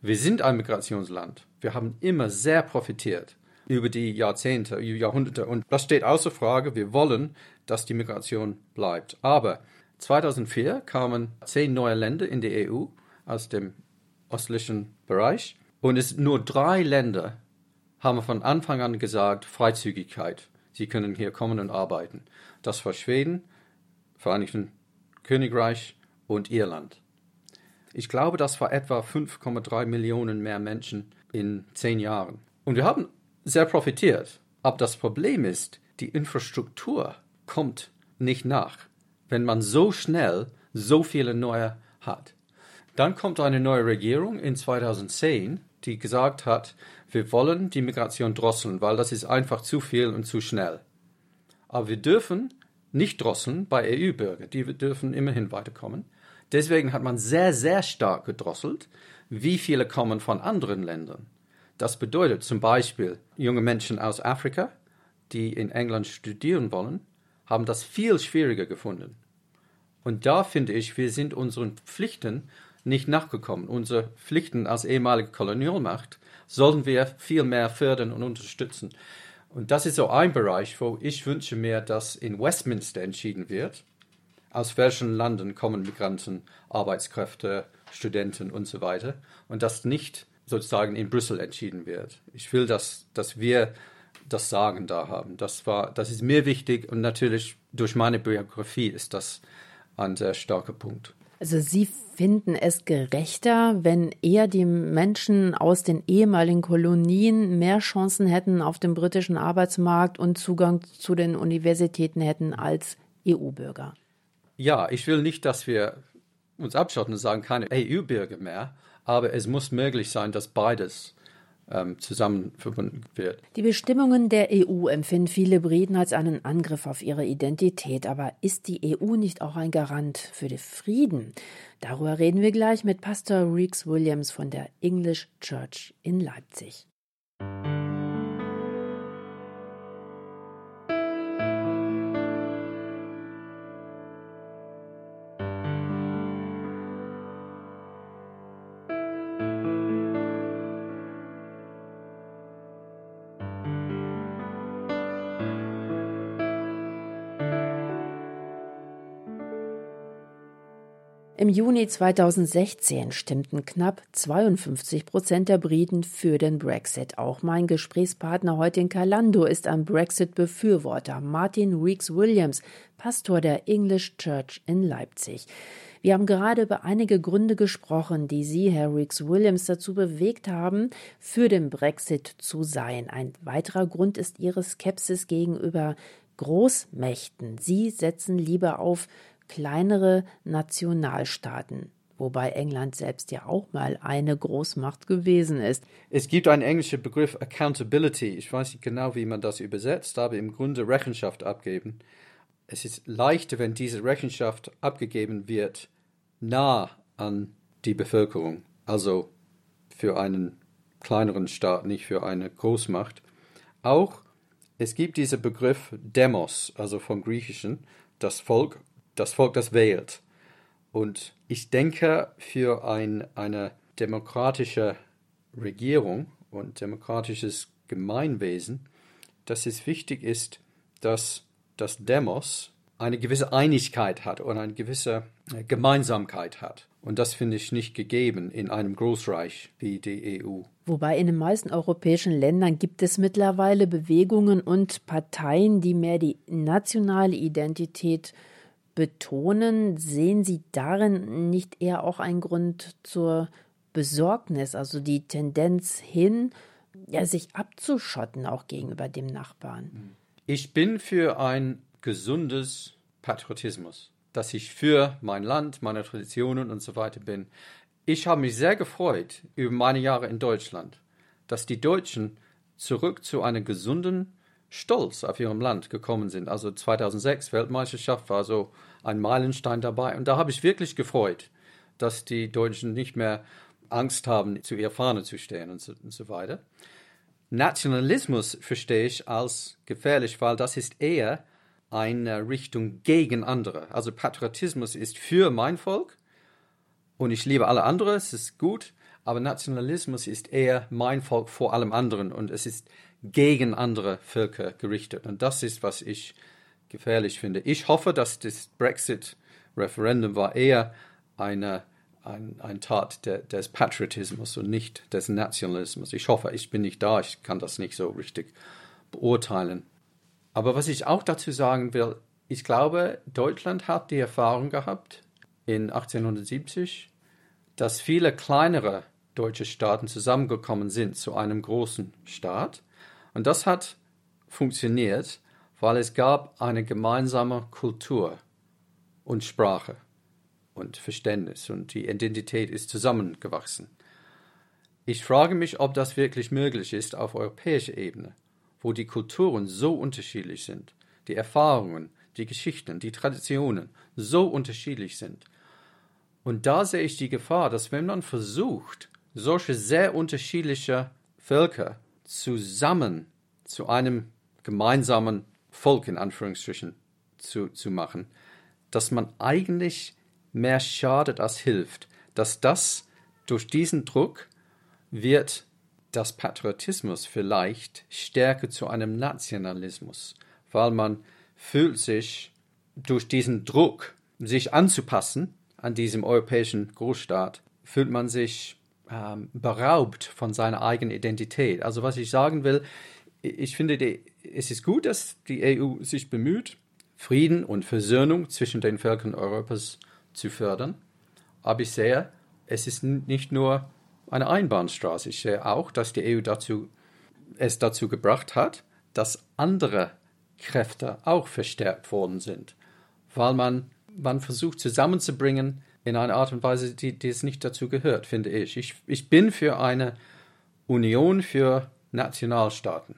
Wir sind ein Migrationsland. Wir haben immer sehr profitiert über die Jahrzehnte, Jahrhunderte. Und das steht außer Frage. Wir wollen, dass die Migration bleibt. Aber 2004 kamen zehn neue Länder in die EU aus dem östlichen Bereich. Und es nur drei Länder haben von Anfang an gesagt, Freizügigkeit. Sie können hier kommen und arbeiten. Das war Schweden, Vereinigten Königreich und Irland. Ich glaube, das war etwa 5,3 Millionen mehr Menschen in zehn Jahren. Und wir haben sehr profitiert. Aber das Problem ist, die Infrastruktur kommt nicht nach, wenn man so schnell so viele neue hat. Dann kommt eine neue Regierung in 2010, die gesagt hat, wir wollen die Migration drosseln, weil das ist einfach zu viel und zu schnell. Aber wir dürfen nicht drosseln bei EU-Bürgern, die dürfen immerhin weiterkommen. Deswegen hat man sehr, sehr stark gedrosselt, wie viele kommen von anderen Ländern. Das bedeutet zum Beispiel, junge Menschen aus Afrika, die in England studieren wollen, haben das viel schwieriger gefunden. Und da finde ich, wir sind unseren Pflichten nicht nachgekommen. Unsere Pflichten als ehemalige Kolonialmacht sollten wir viel mehr fördern und unterstützen. Und das ist so ein Bereich, wo ich wünsche mir, dass in Westminster entschieden wird, aus welchen Ländern kommen Migranten, Arbeitskräfte, Studenten und so weiter. Und dass nicht sozusagen in Brüssel entschieden wird. Ich will, dass, dass wir das Sagen da haben. Das, war, das ist mir wichtig und natürlich durch meine Biografie ist das ein sehr starker Punkt. Also Sie finden es gerechter, wenn eher die Menschen aus den ehemaligen Kolonien mehr Chancen hätten auf dem britischen Arbeitsmarkt und Zugang zu den Universitäten hätten als EU-Bürger? Ja, ich will nicht, dass wir uns abschotten und sagen, keine EU-Bürger mehr, aber es muss möglich sein, dass beides ähm, zusammen verbunden wird. Die Bestimmungen der EU empfinden viele Briten als einen Angriff auf ihre Identität. Aber ist die EU nicht auch ein Garant für den Frieden? Darüber reden wir gleich mit Pastor Reeks Williams von der English Church in Leipzig. Im Juni 2016 stimmten knapp 52 Prozent der Briten für den Brexit. Auch mein Gesprächspartner heute in Kalando ist ein Brexit-Befürworter, Martin Reeks Williams, Pastor der English Church in Leipzig. Wir haben gerade über einige Gründe gesprochen, die Sie, Herr Reeks Williams, dazu bewegt haben, für den Brexit zu sein. Ein weiterer Grund ist Ihre Skepsis gegenüber Großmächten. Sie setzen lieber auf kleinere Nationalstaaten, wobei England selbst ja auch mal eine Großmacht gewesen ist. Es gibt einen englischen Begriff Accountability. Ich weiß nicht genau, wie man das übersetzt, aber im Grunde Rechenschaft abgeben. Es ist leichter, wenn diese Rechenschaft abgegeben wird, nah an die Bevölkerung, also für einen kleineren Staat, nicht für eine Großmacht. Auch es gibt diesen Begriff Demos, also vom Griechischen, das Volk das Volk das wählt. Und ich denke, für ein, eine demokratische Regierung und demokratisches Gemeinwesen, dass es wichtig ist, dass das Demos eine gewisse Einigkeit hat und eine gewisse äh, Gemeinsamkeit hat. Und das finde ich nicht gegeben in einem Großreich wie die EU. Wobei in den meisten europäischen Ländern gibt es mittlerweile Bewegungen und Parteien, die mehr die nationale Identität betonen, sehen Sie darin nicht eher auch einen Grund zur Besorgnis, also die Tendenz hin, ja, sich abzuschotten auch gegenüber dem Nachbarn? Ich bin für ein gesundes Patriotismus, dass ich für mein Land, meine Traditionen und so weiter bin. Ich habe mich sehr gefreut über meine Jahre in Deutschland, dass die Deutschen zurück zu einer gesunden stolz auf ihrem Land gekommen sind. Also 2006 Weltmeisterschaft war so ein Meilenstein dabei. Und da habe ich wirklich gefreut, dass die Deutschen nicht mehr Angst haben, zu ihrer Fahne zu stehen und so, und so weiter. Nationalismus verstehe ich als gefährlich, weil das ist eher eine Richtung gegen andere. Also Patriotismus ist für mein Volk und ich liebe alle anderen, es ist gut, aber Nationalismus ist eher mein Volk vor allem anderen und es ist gegen andere Völker gerichtet. Und das ist, was ich gefährlich finde. Ich hoffe, dass das Brexit-Referendum war eher eine, ein, ein Tat de, des Patriotismus und nicht des Nationalismus. Ich hoffe, ich bin nicht da, ich kann das nicht so richtig beurteilen. Aber was ich auch dazu sagen will, ich glaube, Deutschland hat die Erfahrung gehabt in 1870, dass viele kleinere deutsche Staaten zusammengekommen sind zu einem großen Staat. Und das hat funktioniert, weil es gab eine gemeinsame Kultur und Sprache und Verständnis und die Identität ist zusammengewachsen. Ich frage mich, ob das wirklich möglich ist auf europäischer Ebene, wo die Kulturen so unterschiedlich sind, die Erfahrungen, die Geschichten, die Traditionen so unterschiedlich sind. Und da sehe ich die Gefahr, dass wenn man versucht, solche sehr unterschiedliche Völker zusammen zu einem gemeinsamen Volk in Anführungsstrichen zu, zu machen, dass man eigentlich mehr schadet als hilft, dass das durch diesen Druck wird das Patriotismus vielleicht stärker zu einem Nationalismus, weil man fühlt sich durch diesen Druck, sich anzupassen an diesem europäischen Großstaat, fühlt man sich ähm, beraubt von seiner eigenen Identität. Also was ich sagen will, ich finde, die, es ist gut, dass die EU sich bemüht, Frieden und Versöhnung zwischen den Völkern Europas zu fördern. Aber ich sehe, es ist nicht nur eine Einbahnstraße. Ich sehe auch, dass die EU dazu, es dazu gebracht hat, dass andere Kräfte auch verstärkt worden sind, weil man, man versucht zusammenzubringen in einer Art und Weise, die, die es nicht dazu gehört, finde ich. ich. Ich bin für eine Union für Nationalstaaten,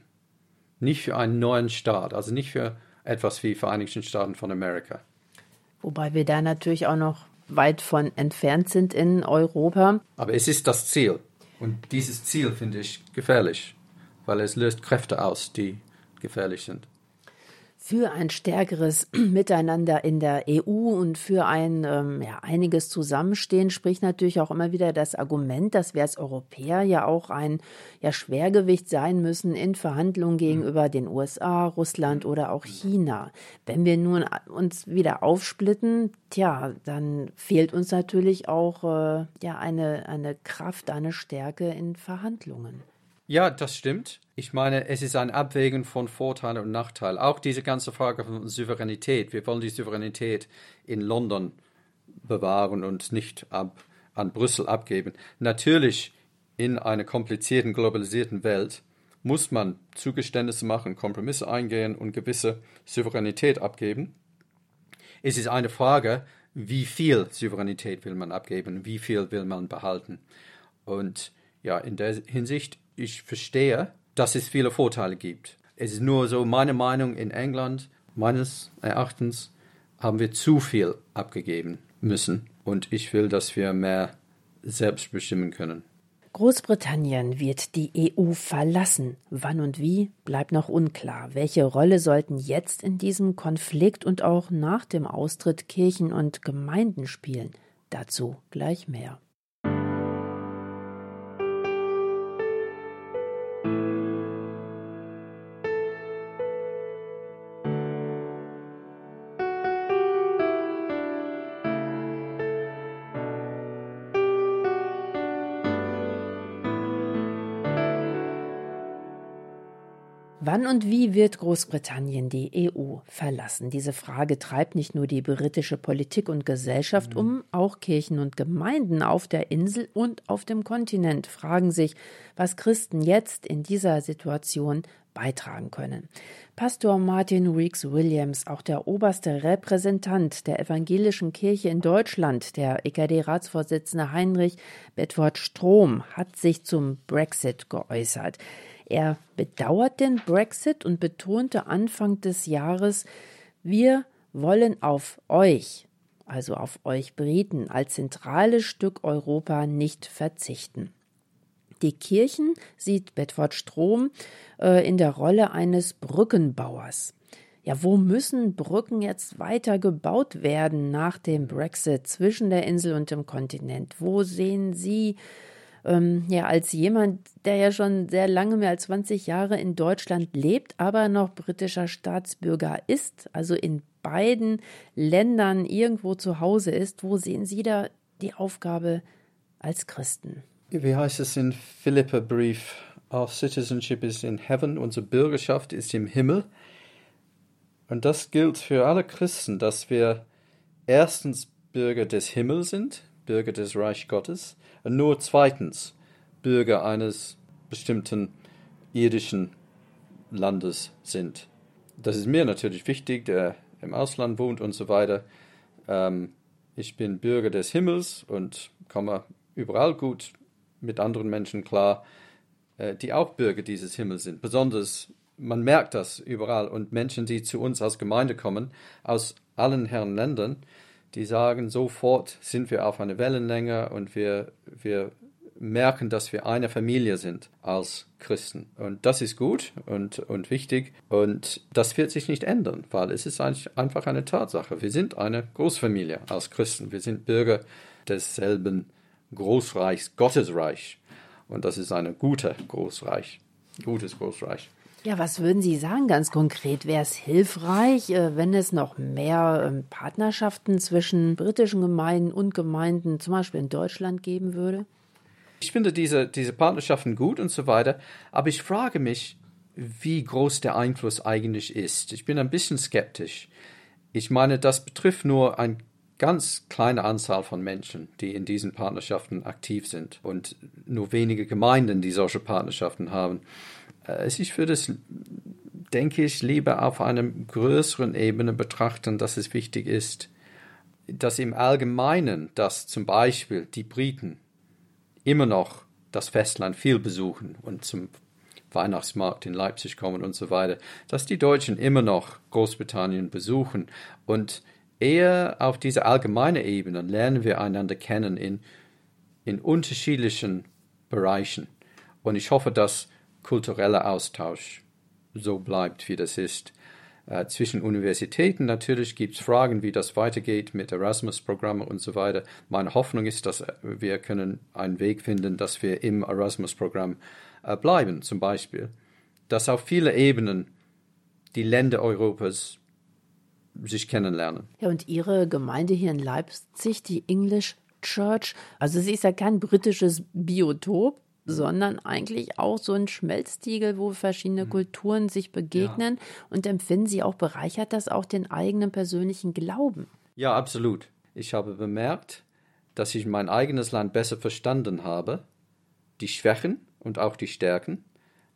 nicht für einen neuen Staat, also nicht für etwas wie Vereinigten Staaten von Amerika. Wobei wir da natürlich auch noch weit von entfernt sind in Europa. Aber es ist das Ziel. Und dieses Ziel finde ich gefährlich, weil es löst Kräfte aus, die gefährlich sind für ein stärkeres Miteinander in der EU und für ein ähm, ja, einiges Zusammenstehen spricht natürlich auch immer wieder das Argument, dass wir als Europäer ja auch ein ja, Schwergewicht sein müssen in Verhandlungen gegenüber den USA, Russland oder auch China. Wenn wir nun uns wieder aufsplitten, tja, dann fehlt uns natürlich auch äh, ja, eine, eine Kraft, eine Stärke in Verhandlungen. Ja, das stimmt. Ich meine, es ist ein Abwägen von Vorteilen und Nachteilen. Auch diese ganze Frage von Souveränität. Wir wollen die Souveränität in London bewahren und nicht ab, an Brüssel abgeben. Natürlich, in einer komplizierten, globalisierten Welt muss man Zugeständnisse machen, Kompromisse eingehen und gewisse Souveränität abgeben. Es ist eine Frage, wie viel Souveränität will man abgeben, wie viel will man behalten. Und ja, in der Hinsicht ich verstehe, dass es viele Vorteile gibt. Es ist nur so meine Meinung in England, meines Erachtens haben wir zu viel abgegeben müssen und ich will, dass wir mehr selbst bestimmen können. Großbritannien wird die EU verlassen. Wann und wie bleibt noch unklar. Welche Rolle sollten jetzt in diesem Konflikt und auch nach dem Austritt Kirchen und Gemeinden spielen? Dazu gleich mehr. Wann und wie wird Großbritannien die EU verlassen? Diese Frage treibt nicht nur die britische Politik und Gesellschaft mhm. um, auch Kirchen und Gemeinden auf der Insel und auf dem Kontinent fragen sich, was Christen jetzt in dieser Situation beitragen können. Pastor Martin Weeks Williams, auch der oberste Repräsentant der evangelischen Kirche in Deutschland, der EKD-Ratsvorsitzende Heinrich Bedford Strom, hat sich zum Brexit geäußert. Er bedauert den Brexit und betonte Anfang des Jahres, wir wollen auf euch, also auf euch Briten, als zentrales Stück Europa nicht verzichten. Die Kirchen sieht Bedford Strom äh, in der Rolle eines Brückenbauers. Ja, wo müssen Brücken jetzt weiter gebaut werden nach dem Brexit zwischen der Insel und dem Kontinent? Wo sehen Sie ähm, ja als jemand, der ja schon sehr lange, mehr als 20 Jahre in Deutschland lebt, aber noch britischer Staatsbürger ist, also in beiden Ländern irgendwo zu Hause ist, wo sehen Sie da die Aufgabe als Christen? Wie heißt es in Philipperbrief? Our citizenship is in heaven, unsere Bürgerschaft ist im Himmel. Und das gilt für alle Christen, dass wir erstens Bürger des Himmels sind, Bürger des Reich Gottes nur zweitens Bürger eines bestimmten irdischen Landes sind. Das ist mir natürlich wichtig, der im Ausland wohnt und so weiter. Ähm, ich bin Bürger des Himmels und komme überall gut mit anderen Menschen klar, äh, die auch Bürger dieses Himmels sind. Besonders, man merkt das überall. Und Menschen, die zu uns als Gemeinde kommen, aus allen Herren Ländern, die sagen, sofort sind wir auf einer Wellenlänge und wir, wir merken, dass wir eine Familie sind als Christen. Und das ist gut und, und wichtig. Und das wird sich nicht ändern, weil es ist einfach eine Tatsache. Wir sind eine Großfamilie als Christen. Wir sind Bürger desselben Großreichs, Gottesreich. Und das ist ein gute Großreich, gutes Großreich. Ja, was würden Sie sagen ganz konkret? Wäre es hilfreich, äh, wenn es noch mehr ähm, Partnerschaften zwischen britischen Gemeinden und Gemeinden, zum Beispiel in Deutschland, geben würde? Ich finde diese, diese Partnerschaften gut und so weiter, aber ich frage mich, wie groß der Einfluss eigentlich ist. Ich bin ein bisschen skeptisch. Ich meine, das betrifft nur ein ganz kleine Anzahl von Menschen, die in diesen Partnerschaften aktiv sind und nur wenige Gemeinden, die solche Partnerschaften haben. Äh, ich würde es, denke ich, lieber auf einer größeren Ebene betrachten, dass es wichtig ist, dass im Allgemeinen, dass zum Beispiel die Briten immer noch das Festland viel besuchen und zum Weihnachtsmarkt in Leipzig kommen und so weiter, dass die Deutschen immer noch Großbritannien besuchen und eher auf dieser allgemeinen Ebene lernen wir einander kennen in, in unterschiedlichen Bereichen. Und ich hoffe, dass kultureller Austausch so bleibt, wie das ist. Äh, zwischen Universitäten natürlich gibt es Fragen, wie das weitergeht mit Erasmus-Programmen und so weiter. Meine Hoffnung ist, dass wir können einen Weg finden, dass wir im Erasmus-Programm äh, bleiben, zum Beispiel. Dass auf viele Ebenen die Länder Europas sich kennenlernen. Ja, und Ihre Gemeinde hier in Leipzig, die English Church, also sie ist ja kein britisches Biotop, sondern eigentlich auch so ein Schmelztiegel, wo verschiedene mhm. Kulturen sich begegnen. Ja. Und empfinden Sie auch bereichert das auch den eigenen persönlichen Glauben? Ja, absolut. Ich habe bemerkt, dass ich mein eigenes Land besser verstanden habe, die Schwächen und auch die Stärken,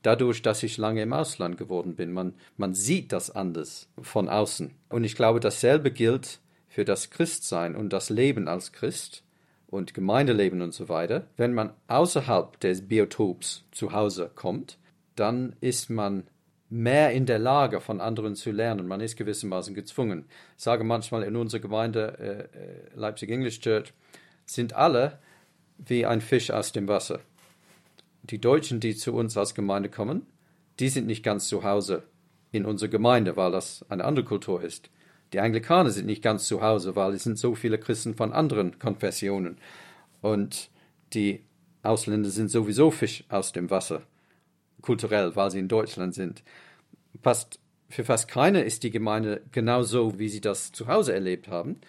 dadurch, dass ich lange im Ausland geworden bin. Man, man sieht das anders von außen. Und ich glaube, dasselbe gilt für das Christsein und das Leben als Christ und Gemeindeleben und so weiter. Wenn man außerhalb des Biotops zu Hause kommt, dann ist man mehr in der Lage, von anderen zu lernen. Man ist gewissermaßen gezwungen. Ich sage manchmal in unserer Gemeinde, äh, äh Leipzig English Church, sind alle wie ein Fisch aus dem Wasser die Deutschen, die zu uns als Gemeinde kommen, die sind nicht ganz zu Hause in unserer Gemeinde, weil das eine andere Kultur ist. Die Anglikaner sind nicht ganz zu Hause, weil es sind so viele Christen von anderen Konfessionen. Und die Ausländer sind sowieso Fisch aus dem Wasser, kulturell, weil sie in Deutschland sind. Fast, für fast keiner ist die Gemeinde genauso, wie sie das zu Hause erlebt haben.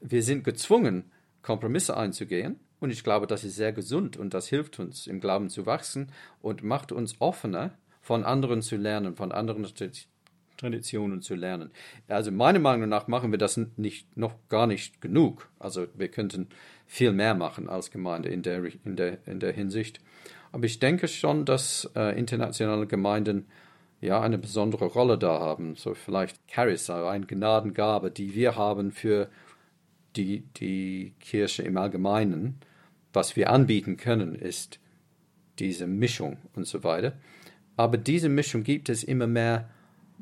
Wir sind gezwungen, Kompromisse einzugehen und ich glaube, das ist sehr gesund und das hilft uns im Glauben zu wachsen und macht uns offener, von anderen zu lernen, von anderen Traditionen zu lernen. Also meiner Meinung nach machen wir das nicht, noch gar nicht genug. Also wir könnten viel mehr machen als Gemeinde in der, in der, in der Hinsicht. Aber ich denke schon, dass äh, internationale Gemeinden ja eine besondere Rolle da haben. So vielleicht Charis, also eine Gnadengabe, die wir haben für die, die Kirche im Allgemeinen was wir anbieten können, ist diese Mischung und so weiter. Aber diese Mischung gibt es immer mehr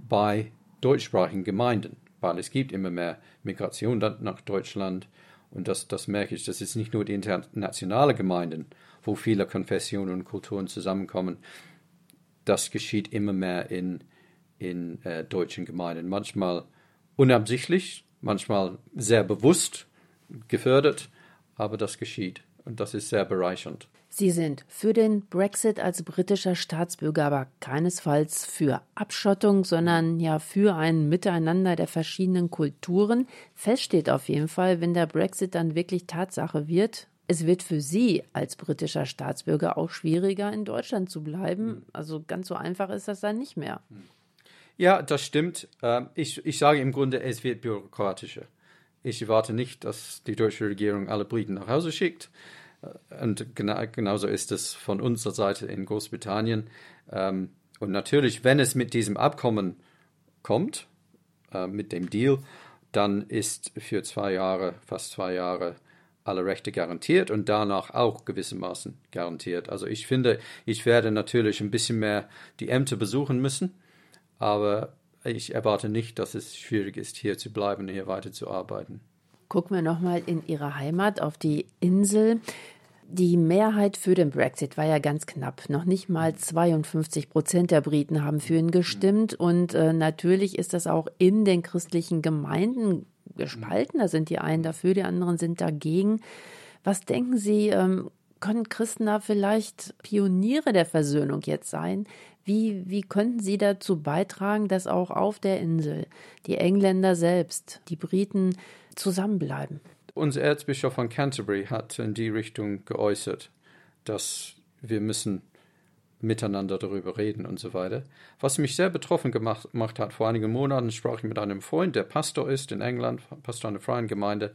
bei deutschsprachigen Gemeinden, weil es gibt immer mehr Migration nach Deutschland. Und das, das merke ich, das ist nicht nur die internationale Gemeinden, wo viele Konfessionen und Kulturen zusammenkommen. Das geschieht immer mehr in, in äh, deutschen Gemeinden. Manchmal unabsichtlich, manchmal sehr bewusst gefördert, aber das geschieht. Und das ist sehr bereichernd. Sie sind für den Brexit als britischer Staatsbürger, aber keinesfalls für Abschottung, sondern ja für ein Miteinander der verschiedenen Kulturen. Fest steht auf jeden Fall, wenn der Brexit dann wirklich Tatsache wird, es wird für Sie als britischer Staatsbürger auch schwieriger, in Deutschland zu bleiben. Hm. Also ganz so einfach ist das dann nicht mehr. Ja, das stimmt. Ähm, ich, ich sage im Grunde, es wird bürokratischer. Ich erwarte nicht, dass die deutsche Regierung alle Briten nach Hause schickt. Und genau, genauso ist es von unserer Seite in Großbritannien. Ähm, und natürlich, wenn es mit diesem Abkommen kommt, äh, mit dem Deal, dann ist für zwei Jahre, fast zwei Jahre, alle Rechte garantiert und danach auch gewissermaßen garantiert. Also ich finde, ich werde natürlich ein bisschen mehr die Ämter besuchen müssen, aber ich erwarte nicht, dass es schwierig ist, hier zu bleiben, hier weiterzuarbeiten. Gucken wir nochmal in Ihre Heimat auf die Insel. Die Mehrheit für den Brexit war ja ganz knapp. Noch nicht mal 52 Prozent der Briten haben für ihn gestimmt. Und äh, natürlich ist das auch in den christlichen Gemeinden gespalten. Da sind die einen dafür, die anderen sind dagegen. Was denken Sie, ähm, können Christen da vielleicht Pioniere der Versöhnung jetzt sein? Wie, wie könnten Sie dazu beitragen, dass auch auf der Insel die Engländer selbst, die Briten zusammenbleiben? Unser Erzbischof von Canterbury hat in die Richtung geäußert, dass wir müssen miteinander darüber reden und so weiter. Was mich sehr betroffen gemacht, gemacht, hat, vor einigen Monaten sprach ich mit einem Freund, der Pastor ist in England, Pastor einer freien Gemeinde,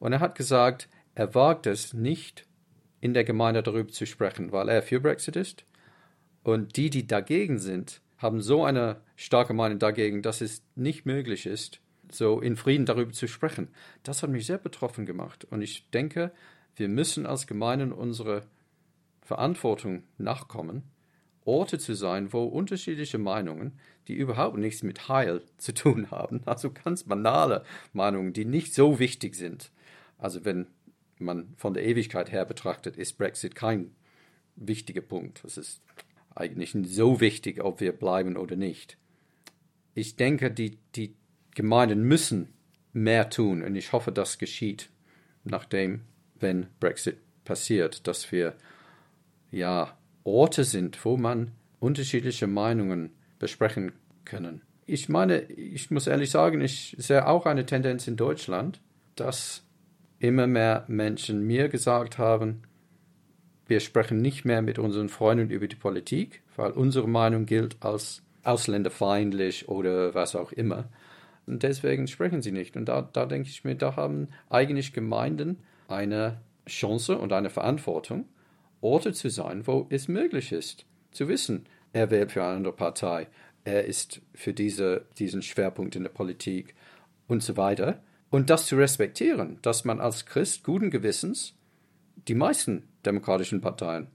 und er hat gesagt, er wagt es nicht, in der Gemeinde darüber zu sprechen, weil er für Brexit ist. Und die, die dagegen sind, haben so eine starke Meinung dagegen, dass es nicht möglich ist, so in Frieden darüber zu sprechen. Das hat mich sehr betroffen gemacht. Und ich denke, wir müssen als Gemeinden unsere Verantwortung nachkommen, Orte zu sein, wo unterschiedliche Meinungen, die überhaupt nichts mit Heil zu tun haben, also ganz banale Meinungen, die nicht so wichtig sind. Also wenn man von der Ewigkeit her betrachtet, ist Brexit kein wichtiger Punkt. Es ist eigentlich so wichtig, ob wir bleiben oder nicht. Ich denke, die, die Gemeinden müssen mehr tun und ich hoffe, das geschieht, nachdem, wenn Brexit passiert, dass wir ja Orte sind, wo man unterschiedliche Meinungen besprechen können. Ich meine, ich muss ehrlich sagen, ich sehe auch eine Tendenz in Deutschland, dass immer mehr Menschen mir gesagt haben, wir sprechen nicht mehr mit unseren Freunden über die Politik, weil unsere Meinung gilt als ausländerfeindlich oder was auch immer. Und deswegen sprechen sie nicht. Und da, da denke ich mir, da haben eigentlich Gemeinden eine Chance und eine Verantwortung, Orte zu sein, wo es möglich ist, zu wissen, er wählt für eine andere Partei, er ist für diese, diesen Schwerpunkt in der Politik und so weiter. Und das zu respektieren, dass man als Christ guten Gewissens die meisten demokratischen Parteien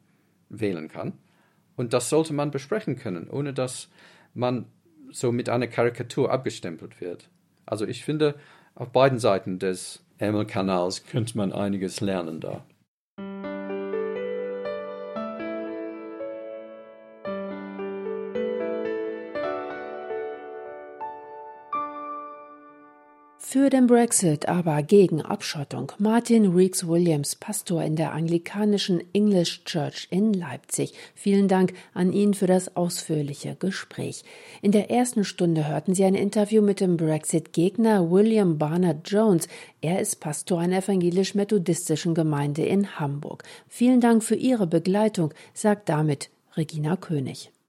wählen kann. Und das sollte man besprechen können, ohne dass man so mit einer Karikatur abgestempelt wird. Also ich finde, auf beiden Seiten des Ärmelkanals könnte man einiges lernen da. Für den Brexit, aber gegen Abschottung. Martin Reeks Williams, Pastor in der anglikanischen English Church in Leipzig. Vielen Dank an ihn für das ausführliche Gespräch. In der ersten Stunde hörten Sie ein Interview mit dem Brexit-Gegner William Barnard Jones. Er ist Pastor einer evangelisch-methodistischen Gemeinde in Hamburg. Vielen Dank für Ihre Begleitung, sagt damit Regina König.